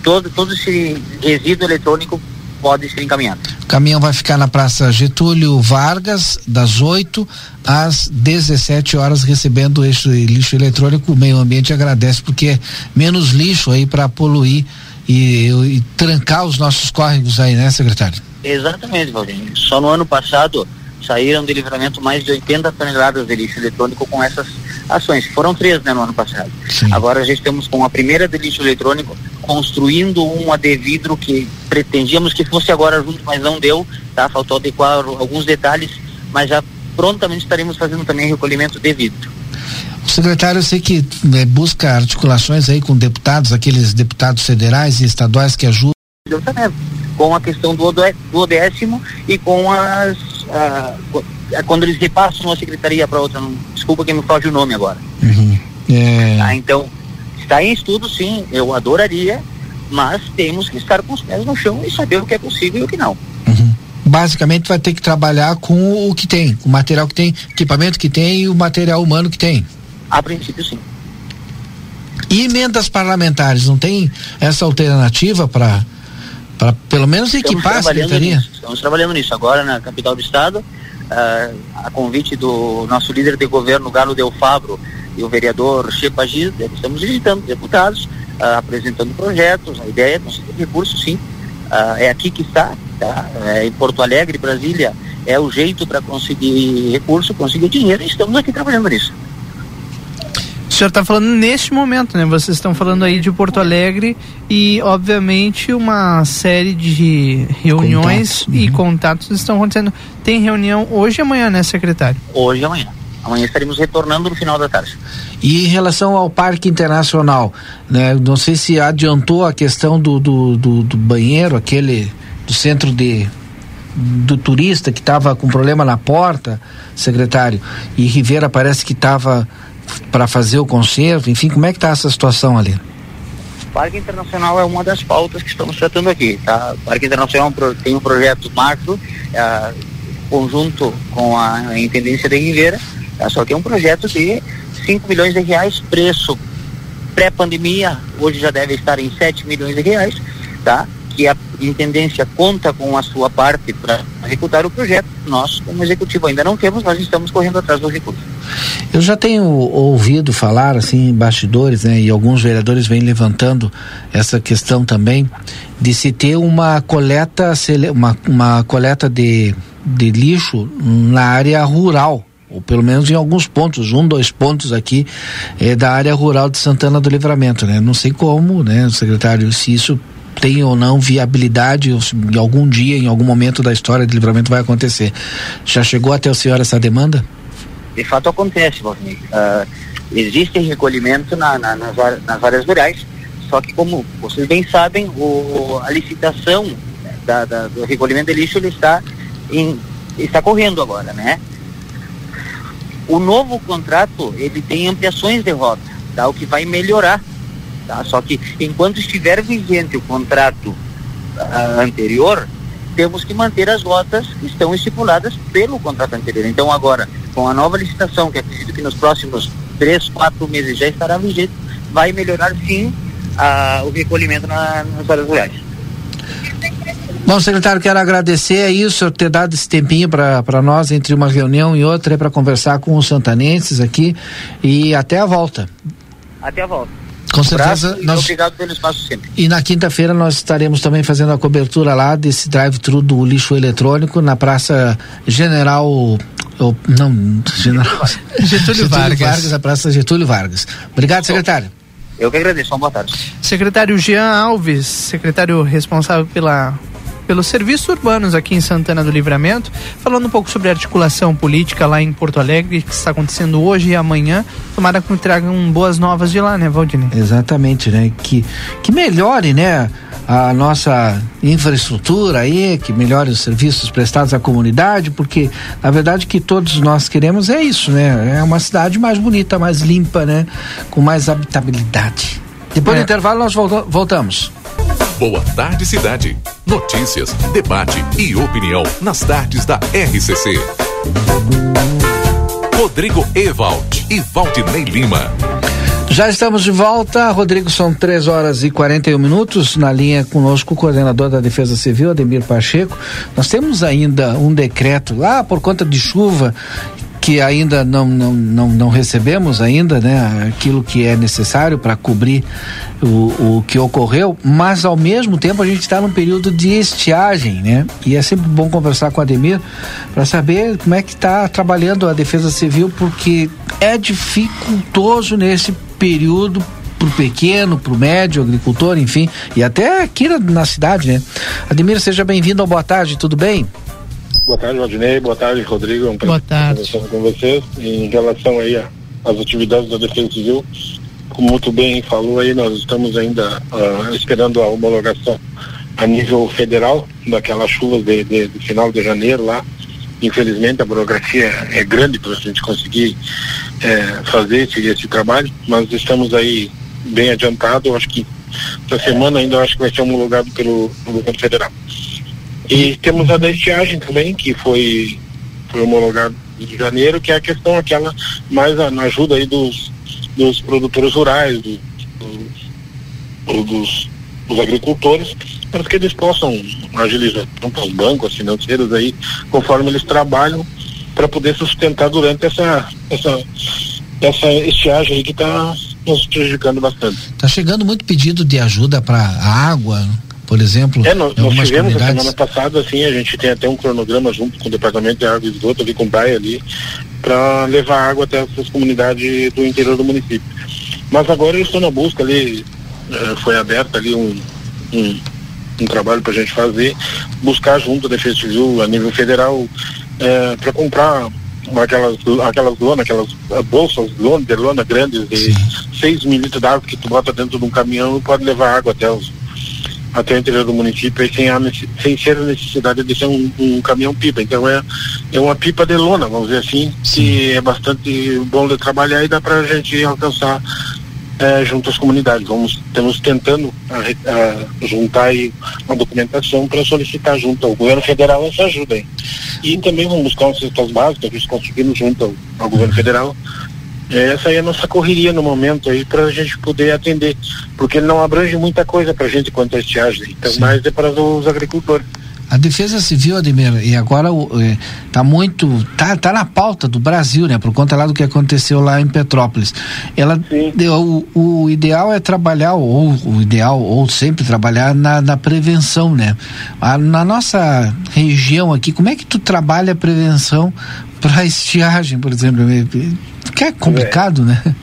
todo, todo esse resíduo eletrônico pode ser encaminhado. O caminhão vai ficar na Praça Getúlio Vargas, das 8 às 17 horas, recebendo esse lixo eletrônico. O meio ambiente agradece, porque é menos lixo aí para poluir e, e, trancar os nossos córregos aí, né, secretário? Exatamente, Valdinho. Só no ano passado saíram de livramento mais de 80 toneladas de lixo eletrônico com essas ações. Foram três né, no ano passado. Sim. Agora já estamos com a primeira de lixo eletrônico, construindo uma de vidro que pretendíamos que fosse agora junto, mas não deu, tá? Faltou adequar alguns detalhes, mas já prontamente estaremos fazendo também recolhimento de vidro. O secretário, eu sei que né, busca articulações aí com deputados, aqueles deputados federais e estaduais que ajudam. Com a questão do, do décimo e com as. quando eles repassam uma secretaria para outra, não, desculpa que me foge o nome agora. Uhum. É... Ah, então, está em estudo, sim, eu adoraria, mas temos que estar com os pés no chão e saber o que é possível e o que não. Basicamente vai ter que trabalhar com o que tem, o material que tem, equipamento que tem e o material humano que tem. A princípio, sim. E emendas parlamentares, não tem essa alternativa para para pelo menos equipar a secretaria? Nisso, estamos trabalhando nisso agora na capital do estado, uh, a convite do nosso líder de governo, Galo Del Fabro, e o vereador Chico Agir, estamos visitando deputados, uh, apresentando projetos, a ideia é conseguir recursos, sim. Uh, é aqui que está, tá? É, em Porto Alegre, Brasília, é o jeito para conseguir recurso, conseguir dinheiro, e estamos aqui trabalhando nisso senhor está falando neste momento, né? Vocês estão falando aí de Porto Alegre e, obviamente, uma série de reuniões contatos. e uhum. contatos estão acontecendo. Tem reunião hoje e amanhã, né, secretário? Hoje e amanhã. Amanhã estaremos retornando no final da tarde. E em relação ao Parque Internacional, né? Não sei se adiantou a questão do, do, do, do banheiro, aquele do centro de do turista que estava com problema na porta, secretário, e Rivera parece que estava para fazer o concerto? Enfim, como é que está essa situação ali? O Parque Internacional é uma das pautas que estamos tratando aqui, tá? O Parque Internacional tem um projeto macro, é, conjunto com a Intendência de Ribeira, tá? só que é um projeto de 5 milhões de reais, preço pré-pandemia, hoje já deve estar em 7 milhões de reais, tá? Que a intendência conta com a sua parte para executar o projeto. Nós, como executivo, ainda não temos, nós estamos correndo atrás do recurso. Eu já tenho ouvido falar, assim, em bastidores, né, e alguns vereadores vêm levantando essa questão também, de se ter uma coleta, uma, uma coleta de, de lixo na área rural ou pelo menos em alguns pontos, um, dois pontos aqui é, da área rural de Santana do Livramento, né? Não sei como, né, secretário, se isso tem ou não viabilidade, em algum dia, em algum momento da história de livramento vai acontecer. Já chegou até o senhor essa demanda? De fato acontece, Valdir. Uh, existe recolhimento na, na, nas, nas, áreas rurais, só que como vocês bem sabem, o, a licitação da, da, do recolhimento de lixo ele está, em, está correndo agora, né? O novo contrato ele tem ampliações de rota, tá? o que vai melhorar Tá? Só que enquanto estiver vigente o contrato uh, anterior, temos que manter as rotas que estão estipuladas pelo contrato anterior. Então agora, com a nova licitação, que acredito que nos próximos três, quatro meses já estará vigente, vai melhorar sim uh, o recolhimento na, nas áreas rurais. Bom, secretário, quero agradecer aí o senhor ter dado esse tempinho para nós entre uma reunião e outra para conversar com os santanenses aqui e até a volta. Até a volta. Com certeza. nós... Obrigado pelo espaço sempre. E na quinta-feira nós estaremos também fazendo a cobertura lá desse drive-thru do lixo eletrônico na Praça General. Ou, não, General. Getúlio, Getúlio Vargas. Vargas. A Praça Getúlio Vargas. Obrigado, secretário. Eu que agradeço. Uma boa tarde. Secretário Jean Alves, secretário responsável pela pelos serviços urbanos aqui em Santana do Livramento, falando um pouco sobre a articulação política lá em Porto Alegre, que está acontecendo hoje e amanhã. Tomara que tragam boas novas de lá, né, Valdinei? Exatamente, né? Que, que melhore, né? a nossa infraestrutura aí, que melhore os serviços prestados à comunidade, porque na verdade o que todos nós queremos é isso, né? É uma cidade mais bonita, mais limpa, né? Com mais habitabilidade. Depois é. do intervalo nós voltamos. Boa Tarde Cidade. Notícias, debate e opinião nas tardes da RCC. Rodrigo Ewald e Valdinei Lima. Já estamos de volta, Rodrigo, são 3 horas e 41 minutos. Na linha conosco o coordenador da Defesa Civil, Ademir Pacheco. Nós temos ainda um decreto lá por conta de chuva que ainda não, não, não, não recebemos ainda, né, aquilo que é necessário para cobrir o, o que ocorreu, mas ao mesmo tempo a gente está num período de estiagem, né? E é sempre bom conversar com o Ademir para saber como é que está trabalhando a Defesa Civil, porque é dificultoso nesse período pro pequeno, pro médio, agricultor, enfim, e até aqui na, na cidade, né? Ademir, seja bem-vindo Boa Tarde, tudo bem? Boa tarde, Valdinei. Boa tarde, Rodrigo. É um Boa tarde. com vocês. Em relação aí às atividades da Defesa Civil, como muito bem falou aí, nós estamos ainda uh, esperando a homologação a nível federal daquelas chuvas de, de, de, final de janeiro lá. Infelizmente a burocracia é grande para a gente conseguir é, fazer esse, esse trabalho, mas estamos aí bem adiantado. Acho que essa semana ainda acho que vai ser homologado pelo governo federal. E temos a da estiagem também, que foi, foi homologado em janeiro, que é a questão aquela mais a, na ajuda aí dos, dos produtores rurais, do, do, dos, dos agricultores, para que eles possam agilizar tanto os bancos, financeiros aí, conforme eles trabalham, para poder sustentar durante essa, essa, essa estiagem aí que está nos prejudicando bastante. Está chegando muito pedido de ajuda para água, por exemplo? É, nós, nós tivemos a semana passada, assim, a gente tem até um cronograma junto com o Departamento de Água e Esgoto ali com o Praia ali, para levar água até essas comunidades do interior do município. Mas agora eu estou na busca ali, eh, foi aberto ali um, um, um trabalho para a gente fazer, buscar junto da Defesa Civil a nível federal eh, para comprar aquelas, aquelas lona, aquelas eh, bolsas lona, de lona grandes de 6 mil litros d'água que tu bota dentro de um caminhão e pode levar água até os até o interior do município sem, a, sem ser a necessidade de ser um, um caminhão-pipa. Então é, é uma pipa de lona, vamos dizer assim, Sim. que é bastante bom de trabalhar e dá para a gente alcançar é, junto às comunidades. Vamos, estamos tentando a, a juntar uma documentação para solicitar junto ao governo federal essa ajuda aí. E também vamos buscar umas cestas básicas que conseguimos junto ao, ao governo federal. É, essa aí é a nossa correria no momento aí para a gente poder atender, porque ele não abrange muita coisa para a gente quanto a estiagem, então Sim. mais é para os agricultores. A Defesa Civil, Ademir, e agora está é, muito, tá, tá na pauta do Brasil, né? Por conta lá do que aconteceu lá em Petrópolis. Ela, o, o ideal é trabalhar ou o ideal ou sempre trabalhar na, na prevenção, né? A, na nossa região aqui, como é que tu trabalha a prevenção para estiagem, por exemplo? Que é complicado, é, né?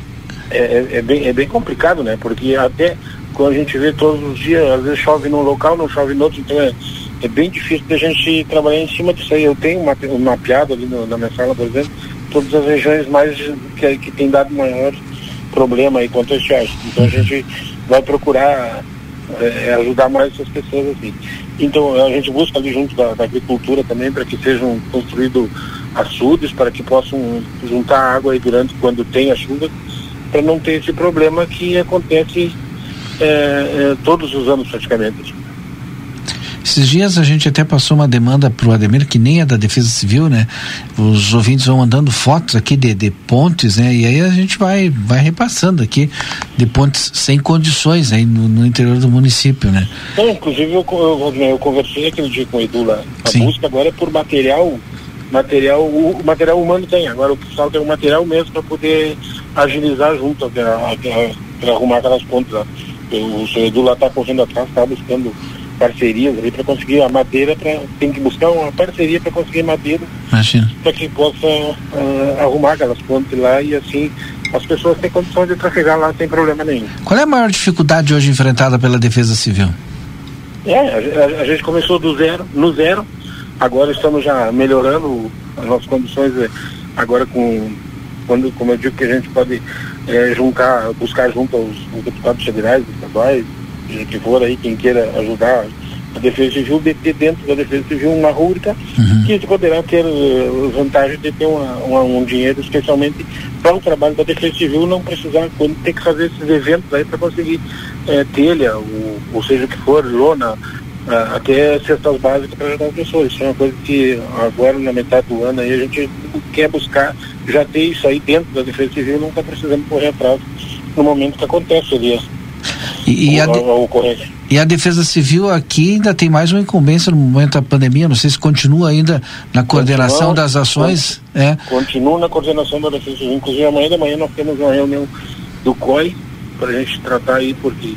É, é, bem, é bem complicado, né? Porque até quando a gente vê todos os dias, às vezes chove num local, não chove no outro, então é é bem difícil da gente trabalhar em cima disso aí. Eu tenho uma, um mapeado ali no, na minha sala, por exemplo, todas as regiões mais que, que tem dado maior problema aí quanto a. Então a gente vai procurar é, ajudar mais essas pessoas assim. Então a gente busca ali junto da, da agricultura também para que sejam construídos açudes para que possam juntar água aí durante quando tem a chuva para não ter esse problema que acontece é, é, todos os anos praticamente. Esses dias a gente até passou uma demanda para o Ademir, que nem é da Defesa Civil, né? Os ouvintes vão mandando fotos aqui de, de pontes, né? E aí a gente vai, vai repassando aqui de pontes sem condições aí no, no interior do município, né? Não, inclusive eu, eu, eu, conversei aquele dia com o Edu lá. A Sim. busca agora é por material material, o, material humano tem, agora o pessoal tem o material mesmo para poder agilizar junto, para arrumar aquelas pontes lá. O senhor Edu lá está correndo atrás, está buscando parcerias ali para conseguir a madeira, pra, tem que buscar uma parceria para conseguir madeira para que possa uh, arrumar aquelas pontes lá e assim as pessoas têm condições de trafegar lá sem problema nenhum. Qual é a maior dificuldade hoje enfrentada pela Defesa Civil? É, a, a, a gente começou do zero, no zero, agora estamos já melhorando as nossas condições eh, agora com quando, como eu digo que a gente pode é, juntar, buscar junto aos, aos deputados federais, estaduais, que for aí, quem queira ajudar a Defesa Civil, de ter dentro da Defesa Civil uma rúbrica uhum. que poderá ter uh, vantagem de ter uma, uma, um dinheiro especialmente para o trabalho da Defesa Civil, não precisar, quando ter que fazer esses eventos aí para conseguir é, telha, ou, ou seja o que for, lona, até cestas básicas para ajudar as pessoas. Isso é uma coisa que agora na metade do ano aí a gente quer buscar já ter isso aí dentro da Defesa Civil, não está precisando correr atrás no momento que acontece ali e, e, a, e, a, Defesa Civil aqui ainda tem mais uma incumbência no momento da pandemia, não sei se continua ainda na coordenação das ações. É. Continua na coordenação da Defesa Civil, inclusive amanhã de manhã nós temos uma reunião do COI para a gente tratar aí, porque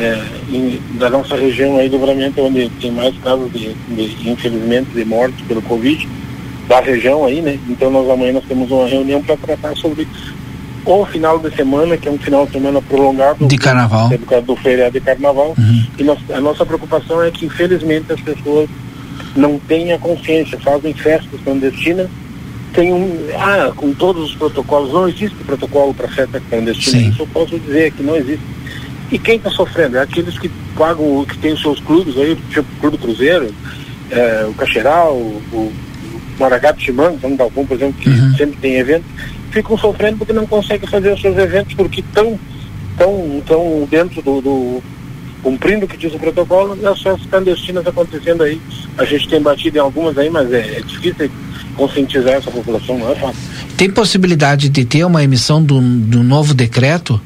é, em, da nossa região aí do Livramento é onde tem mais casos de, de, infelizmente, de mortes pelo Covid, da região aí, né? Então nós amanhã nós temos uma reunião para tratar sobre o final de semana, que é um final de semana prolongado. De carnaval. Por causa do feriado de carnaval. Uhum. E nós, a nossa preocupação é que, infelizmente, as pessoas não têm a consciência, fazem festas clandestinas, tem um. Ah, com todos os protocolos, não existe protocolo para festa clandestina. Sim. Isso eu posso dizer que não existe. E quem está sofrendo? É aqueles que pagam, que têm os seus clubes aí, tipo Clube Cruzeiro, é, o Caxeral, o, o Maragato Chimango, São Dalcom, por exemplo, que uhum. sempre tem evento ficam sofrendo porque não conseguem fazer os seus eventos porque estão tão, tão dentro do, do cumprindo o que diz o protocolo e as festas clandestinas acontecendo aí. A gente tem batido em algumas aí, mas é, é difícil conscientizar essa população, não é fácil. Tem possibilidade de ter uma emissão do, do novo decreto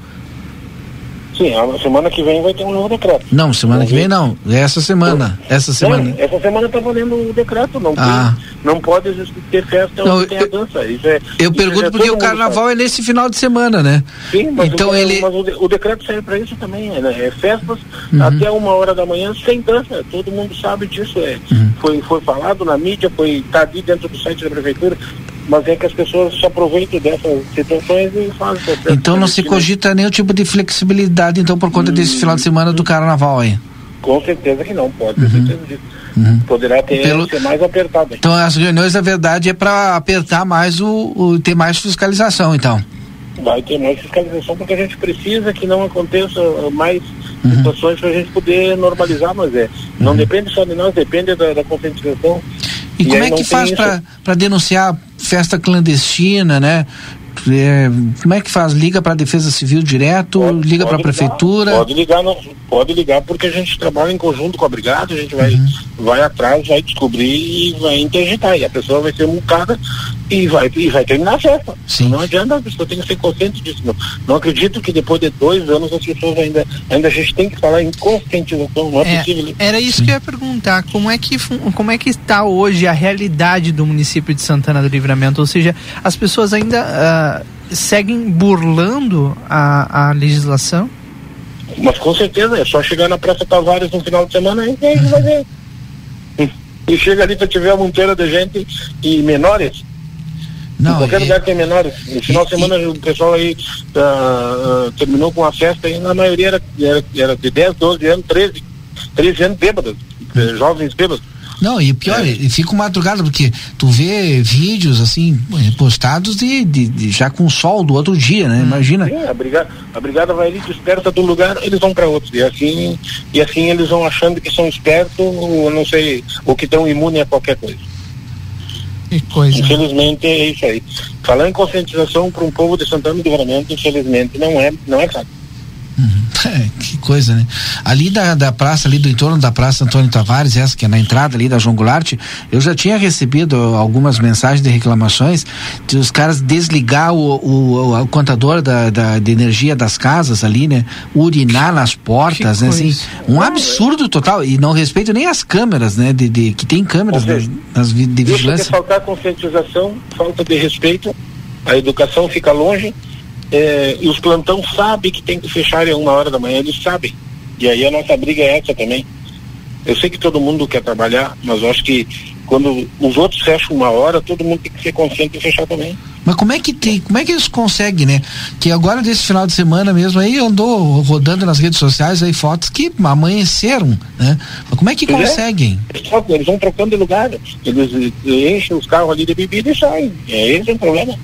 Sim, a semana que vem vai ter um novo decreto. Não, semana que vem não. É essa semana. Essa semana. Não, essa semana está valendo o decreto. Não, ah. tem, não pode ter festa não, onde tem a dança. Isso é, eu pergunto porque o carnaval sabe. é nesse final de semana, né? Sim, mas, então o, ele... mas o, o decreto serve para isso também. Né? É festas uhum. até uma hora da manhã sem dança. Todo mundo sabe disso. É. Uhum. Foi, foi falado na mídia, foi tá ali dentro do site da prefeitura mas é que as pessoas se aproveitam dessas situações e fazem. Então não se cogita nenhum tipo de flexibilidade, então, por conta hum, desse final de semana do carnaval aí? Com certeza que não, pode ter uhum. certeza disso. Uhum. Poderá ter Pelo... ser mais apertado. Então as reuniões, na verdade, é para apertar mais o, o, ter mais fiscalização, então. Vai ter mais fiscalização porque a gente precisa que não aconteça mais uhum. situações para a gente poder normalizar, mas é. Não uhum. depende só de nós, depende da, da conscientização e, e como é que faz para denunciar festa clandestina, né? É, como é que faz? Liga para a Defesa Civil direto? Pode, liga para a Prefeitura? Pode ligar, não, pode ligar porque a gente trabalha em conjunto com a Brigada, a gente vai, uhum. vai atrás, vai descobrir e vai interditar. E a pessoa vai ser multada e vai, e vai terminar a festa. Sim. Não adianta, a pessoa tem que ser consciente disso. Não, não acredito que depois de dois anos as pessoas ainda, ainda a gente tem que falar em conscientização, não é, é possível. Era isso Sim. que eu ia perguntar, como é que como é que está hoje a realidade do município de Santana do Livramento? Ou seja, as pessoas ainda uh, seguem burlando a, a legislação? Mas com certeza, é só chegar na Praça Tavares no final de semana e aí vai ver. E chega ali para tiver uma monteira de gente e menores, não, em qualquer e... lugar tem menores. No final de semana e... o pessoal aí uh, uh, terminou com a festa e na maioria era, era, era de 10, 12 anos, 13, 13 anos bêbados, hum. jovens bêbados. Não, e pior, é. fica madrugada, porque tu vê vídeos assim, postados de, de, de já com sol do outro dia, né? Hum. Imagina. Sim, a brigada, a brigada vai ali, desperta do lugar, eles vão para outro. E assim, e assim eles vão achando que são espertos, ou não sei, ou que estão imunes a qualquer coisa. Que coisa. Infelizmente é isso aí. Falando em conscientização para um povo de Santana do Livramento, infelizmente não é, não é fácil. É, que coisa, né? Ali da, da praça, ali do entorno da praça Antônio Tavares, essa que é na entrada ali da João Goulart, eu já tinha recebido algumas mensagens de reclamações de os caras desligar o, o, o contador da, da, de energia das casas ali, né? Urinar nas portas, né? Assim, um absurdo total. E não respeito nem as câmeras, né? De, de que tem câmeras seja, das, de vigilância. faltar conscientização, falta de respeito, a educação fica longe é, e os plantão sabem que tem que fechar em uma hora da manhã, eles sabem. E aí a nossa briga é essa também. Eu sei que todo mundo quer trabalhar, mas eu acho que quando os outros fecham uma hora, todo mundo tem que ser consciente e fechar também. Mas como é que tem, como é que eles conseguem, né? Que agora desse final de semana mesmo aí andou rodando nas redes sociais aí fotos que amanheceram, né? Mas como é que pois é. conseguem? É. Eles vão trocando de lugar, eles enchem os carros ali de bebida e saem. É esse o problema.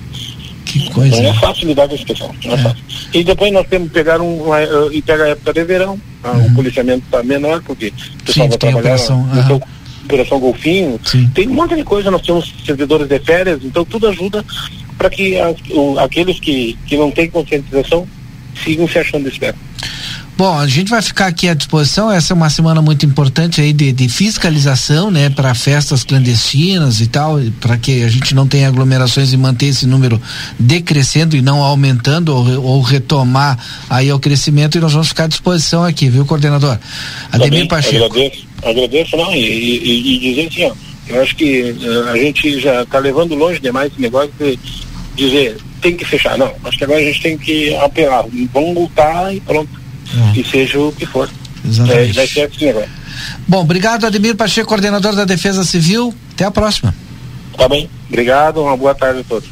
Que coisa. Não é fácil lidar com esse pessoal. Não é. é. fácil. E depois nós temos que pegar um. Uh, e pega a época de verão. Tá? Uhum. O policiamento está menor, porque o pessoal vai trabalhar. Operação, uhum. operação Golfinho. Sim. Tem um monte de coisa, nós temos servidores de férias, então tudo ajuda para que o, aqueles que, que não têm conscientização sigam se achando espertos. Bom, a gente vai ficar aqui à disposição. Essa é uma semana muito importante aí de, de fiscalização, né, para festas clandestinas e tal, para que a gente não tenha aglomerações e manter esse número decrescendo e não aumentando ou, ou retomar aí o crescimento. E nós vamos ficar à disposição aqui, viu, coordenador? Ademir Pacheco. Agradeço, agradeço, não, e, e, e dizer assim, ó, eu acho que uh, a gente já está levando longe demais esse negócio de dizer tem que fechar. Não, acho que agora a gente tem que apelar. Vamos multar e pronto é. que seja o que for. Exatamente. É, vai ser assim agora. Bom, obrigado Ademir Pacheco, coordenador da Defesa Civil. Até a próxima. Tá bem. Obrigado, uma boa tarde a todos.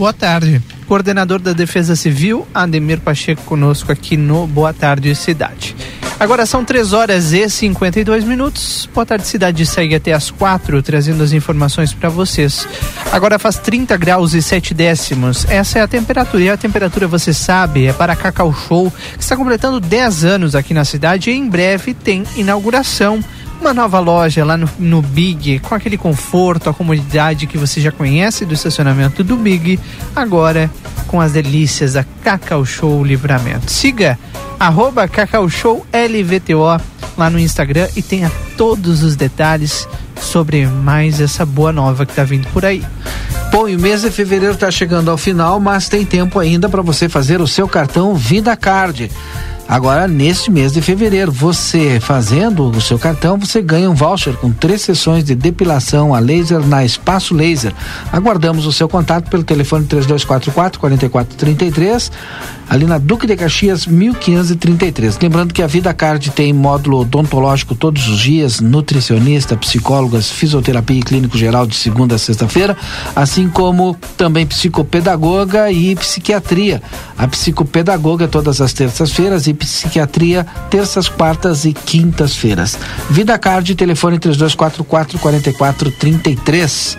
Boa tarde. Coordenador da Defesa Civil, Ademir Pacheco, conosco aqui no Boa Tarde Cidade. Agora são 3 horas e 52 minutos. Boa tarde, cidade segue até as 4, trazendo as informações para vocês. Agora faz 30 graus e 7 décimos. Essa é a temperatura. E a temperatura, você sabe, é para Cacau Show, que está completando 10 anos aqui na cidade e em breve tem inauguração uma nova loja lá no, no, Big, com aquele conforto, a comodidade que você já conhece do estacionamento do Big, agora com as delícias da Cacau Show Livramento. Siga arroba Cacau Show LVTO lá no Instagram e tenha todos os detalhes sobre mais essa boa nova que está vindo por aí. Bom, e o mês de fevereiro está chegando ao final, mas tem tempo ainda para você fazer o seu cartão Vida Card. Agora, neste mês de fevereiro, você fazendo o seu cartão, você ganha um voucher com três sessões de depilação a laser na Espaço Laser. Aguardamos o seu contato pelo telefone 3244 4433 ali na Duque de Caxias 1533. Lembrando que a Vida Card tem módulo odontológico todos os dias, nutricionista, psicólogas, fisioterapia e clínico geral de segunda a sexta-feira, assim como também psicopedagoga e psiquiatria. A psicopedagoga todas as terças-feiras e psiquiatria terças, quartas e quintas-feiras. Vida Card, telefone 3244 4433.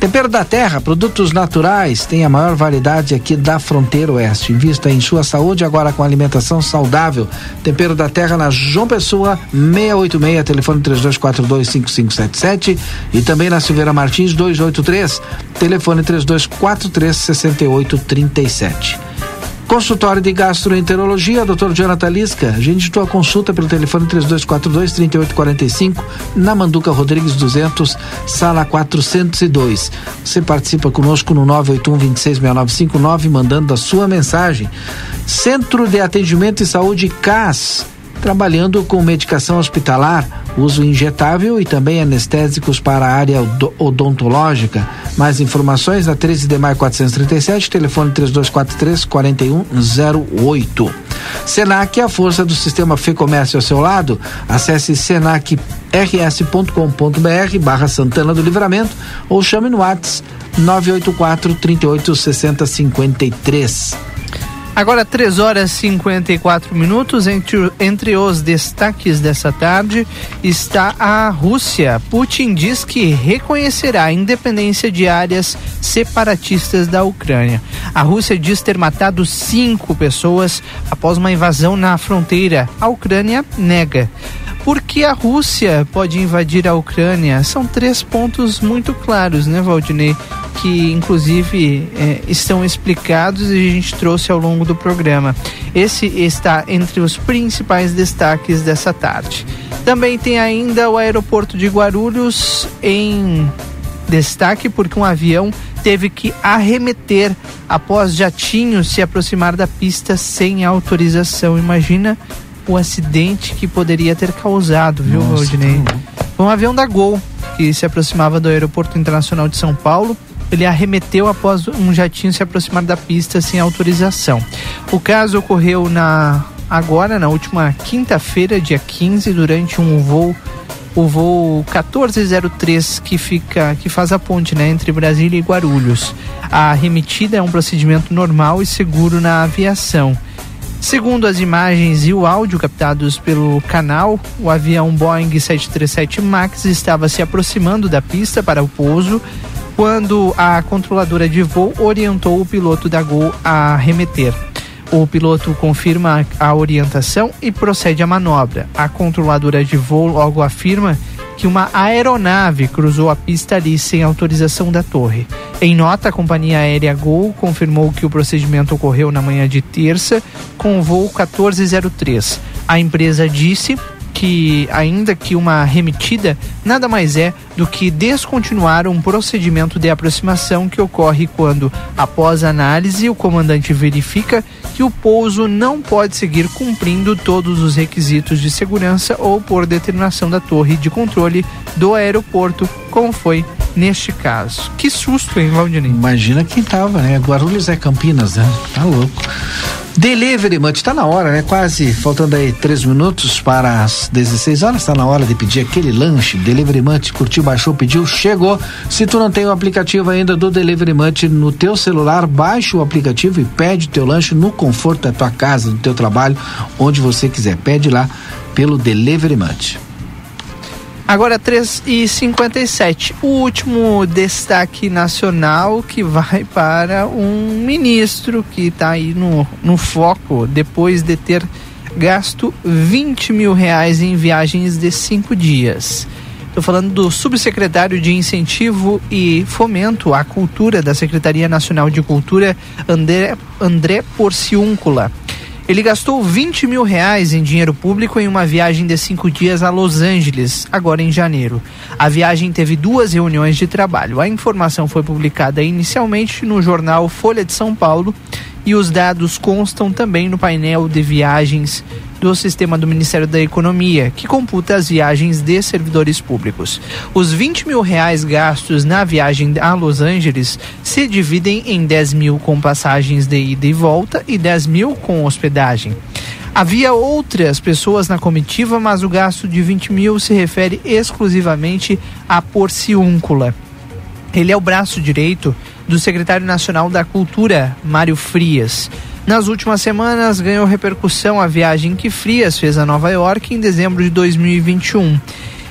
Tempero da Terra, produtos naturais, tem a maior variedade aqui da fronteira oeste. Invista em sua saúde agora com alimentação saudável. Tempero da Terra na João Pessoa, 686, telefone 32425577 e também na Silveira Martins 283, telefone 3243 6837. Consultório de Gastroenterologia, Dr. Jonathan Lisca. Agende tua consulta pelo telefone 3242-3845, na Manduca Rodrigues 200, sala 402. Você participa conosco no 981-266959, mandando a sua mensagem. Centro de Atendimento e Saúde CAS trabalhando com medicação hospitalar, uso injetável e também anestésicos para a área odontológica. Mais informações na 13 de maio 437, telefone 3243 4108. Senac, a força do sistema Fê Comércio ao seu lado. Acesse senacrs.com.br barra Santana do Livramento ou chame no WhatsApp 984 38 60 53. Agora, 3 horas e 54 minutos. Entre, entre os destaques dessa tarde está a Rússia. Putin diz que reconhecerá a independência de áreas separatistas da Ucrânia. A Rússia diz ter matado cinco pessoas após uma invasão na fronteira. A Ucrânia nega. Por que a Rússia pode invadir a Ucrânia? São três pontos muito claros, né, Valdinei? Que inclusive é, estão explicados e a gente trouxe ao longo do programa. Esse está entre os principais destaques dessa tarde. Também tem ainda o aeroporto de Guarulhos em destaque porque um avião teve que arremeter após jatinho se aproximar da pista sem autorização. Imagina o acidente que poderia ter causado, viu, Rodney? Foi um avião da Gol que se aproximava do Aeroporto Internacional de São Paulo ele arremeteu após um jatinho se aproximar da pista sem autorização. O caso ocorreu na agora na última quinta-feira, dia 15, durante um voo o voo 1403 que fica que faz a ponte, né, entre Brasília e Guarulhos. A remetida é um procedimento normal e seguro na aviação. Segundo as imagens e o áudio captados pelo canal, o avião Boeing 737 MAX estava se aproximando da pista para o pouso quando a controladora de voo orientou o piloto da Gol a remeter. O piloto confirma a orientação e procede à manobra. A controladora de voo logo afirma que uma aeronave cruzou a pista ali sem autorização da torre. Em nota, a companhia aérea Gol confirmou que o procedimento ocorreu na manhã de terça com o voo 1403. A empresa disse que, ainda que uma remetida, nada mais é do que descontinuar um procedimento de aproximação que ocorre quando, após análise, o comandante verifica que o pouso não pode seguir cumprindo todos os requisitos de segurança ou por determinação da torre de controle do aeroporto, como foi neste caso. Que susto, hein, Valdinei? Imagina quem tava, né? Guarulhos é Campinas, né? Tá louco. Delivery Munch, tá na hora, né? Quase faltando aí três minutos para as 16 horas, tá na hora de pedir aquele lanche. Delivery Munch, curtiu, baixou, pediu, chegou. Se tu não tem o aplicativo ainda do Delivery Munch no teu celular, baixa o aplicativo e pede o teu lanche no conforto da tua casa, do teu trabalho, onde você quiser. Pede lá pelo Delivery Munch. Agora 3 e 57 O último destaque nacional que vai para um ministro que está aí no, no foco depois de ter gasto 20 mil reais em viagens de cinco dias. Estou falando do subsecretário de Incentivo e Fomento à Cultura da Secretaria Nacional de Cultura, André, André Porciúncula. Ele gastou 20 mil reais em dinheiro público em uma viagem de cinco dias a Los Angeles, agora em janeiro. A viagem teve duas reuniões de trabalho. A informação foi publicada inicialmente no jornal Folha de São Paulo e os dados constam também no painel de viagens do sistema do Ministério da Economia, que computa as viagens de servidores públicos. Os 20 mil reais gastos na viagem a Los Angeles se dividem em 10 mil com passagens de ida e volta e 10 mil com hospedagem. Havia outras pessoas na comitiva, mas o gasto de 20 mil se refere exclusivamente à porciúncula. Ele é o braço direito do secretário nacional da Cultura, Mário Frias. Nas últimas semanas, ganhou repercussão a viagem que Frias fez a Nova York em dezembro de 2021.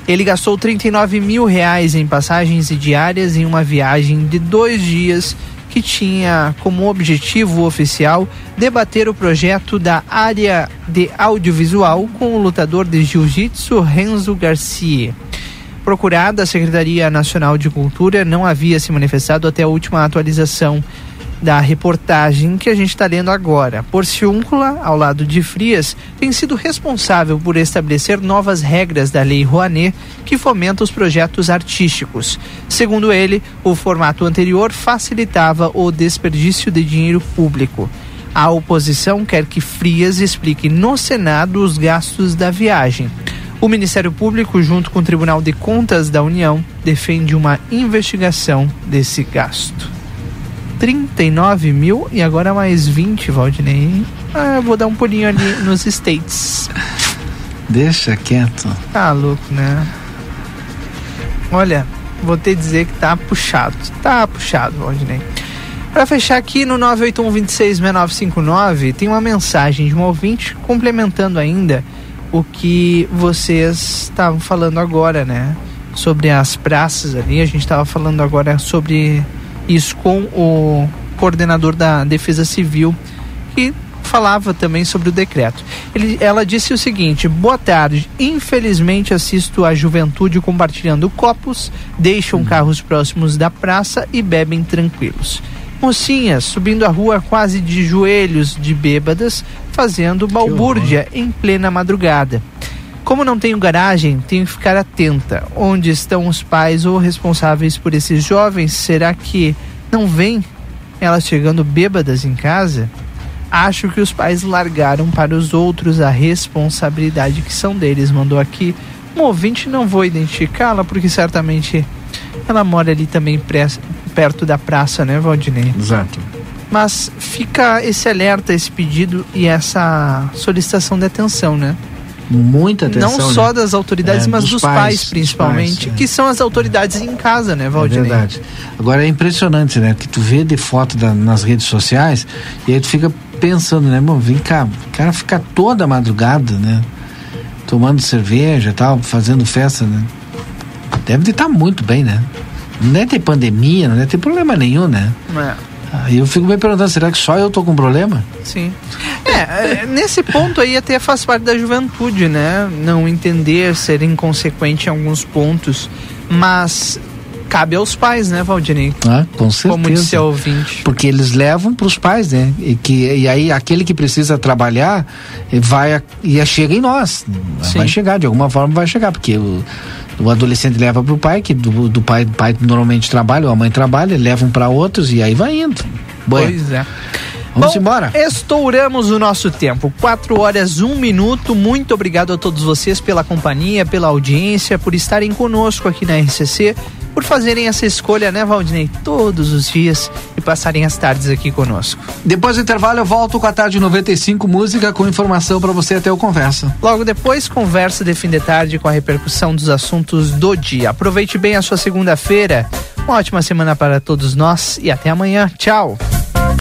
Ele gastou 39 mil reais em passagens e diárias em uma viagem de dois dias que tinha como objetivo oficial debater o projeto da área de audiovisual com o lutador de jiu-jitsu Renzo Garcia. Procurada, a Secretaria Nacional de Cultura não havia se manifestado até a última atualização da reportagem que a gente está lendo agora. Porciúncula, ao lado de Frias, tem sido responsável por estabelecer novas regras da Lei Rouanet que fomenta os projetos artísticos. Segundo ele, o formato anterior facilitava o desperdício de dinheiro público. A oposição quer que Frias explique no Senado os gastos da viagem. O Ministério Público, junto com o Tribunal de Contas da União, defende uma investigação desse gasto. 39 mil e agora mais 20, Valdinei. Ah, eu vou dar um pulinho ali nos States. Deixa quieto. Tá louco, né? Olha, vou te dizer que tá puxado. Tá puxado, Valdinei. Para fechar aqui no 981266959, tem uma mensagem de um ouvinte complementando ainda o que vocês estavam falando agora, né? Sobre as praças ali, a gente estava falando agora sobre isso com o coordenador da Defesa Civil, que falava também sobre o decreto. Ele, ela disse o seguinte: Boa tarde. Infelizmente assisto a juventude compartilhando copos, deixam carros próximos da praça e bebem tranquilos. Mocinhas subindo a rua quase de joelhos de bêbadas, fazendo balbúrdia em plena madrugada. Como não tenho garagem, tenho que ficar atenta. Onde estão os pais ou responsáveis por esses jovens? Será que não vêm elas chegando bêbadas em casa? Acho que os pais largaram para os outros a responsabilidade que são deles. Mandou aqui um ouvinte, não vou identificá-la porque certamente ela mora ali também perto da praça, né, Valdinei? Exato. Mas fica esse alerta, esse pedido e essa solicitação de atenção, né? Muita atenção. Não só né? das autoridades, é, mas dos, dos pais, pais, principalmente, pais, é. que são as autoridades em casa, né, Valdir? É verdade. Agora é impressionante, né? Que tu vê de foto da, nas redes sociais e aí tu fica pensando, né, irmão, vem cá, o cara fica toda madrugada, né? Tomando cerveja e tal, fazendo festa, né? Deve estar muito bem, né? Não deve ter pandemia, não deve ter problema nenhum, né? É. Aí eu fico me perguntando, será que só eu tô com problema? Sim. É, é, nesse ponto aí até faz parte da juventude, né? Não entender, ser inconsequente em alguns pontos. Mas cabe aos pais, né, Valdinei? Ah, com certeza. Como disse a ouvinte. Porque eles levam para os pais, né? E, que, e aí aquele que precisa trabalhar vai e chega em nós. Sim. Vai chegar, de alguma forma vai chegar, porque o, o adolescente leva para o pai, que do, do pai, pai normalmente trabalha, ou a mãe trabalha, levam para outros e aí vai indo. Pois é. Vamos Bom, embora. Estouramos o nosso tempo. Quatro horas, um minuto. Muito obrigado a todos vocês pela companhia, pela audiência, por estarem conosco aqui na RCC, por fazerem essa escolha, né, Valdinei, todos os dias e passarem as tardes aqui conosco. Depois do intervalo, eu volto com a tarde 95 música com informação para você até o conversa. Logo depois, conversa de fim de tarde com a repercussão dos assuntos do dia. Aproveite bem a sua segunda-feira. Uma ótima semana para todos nós e até amanhã. Tchau.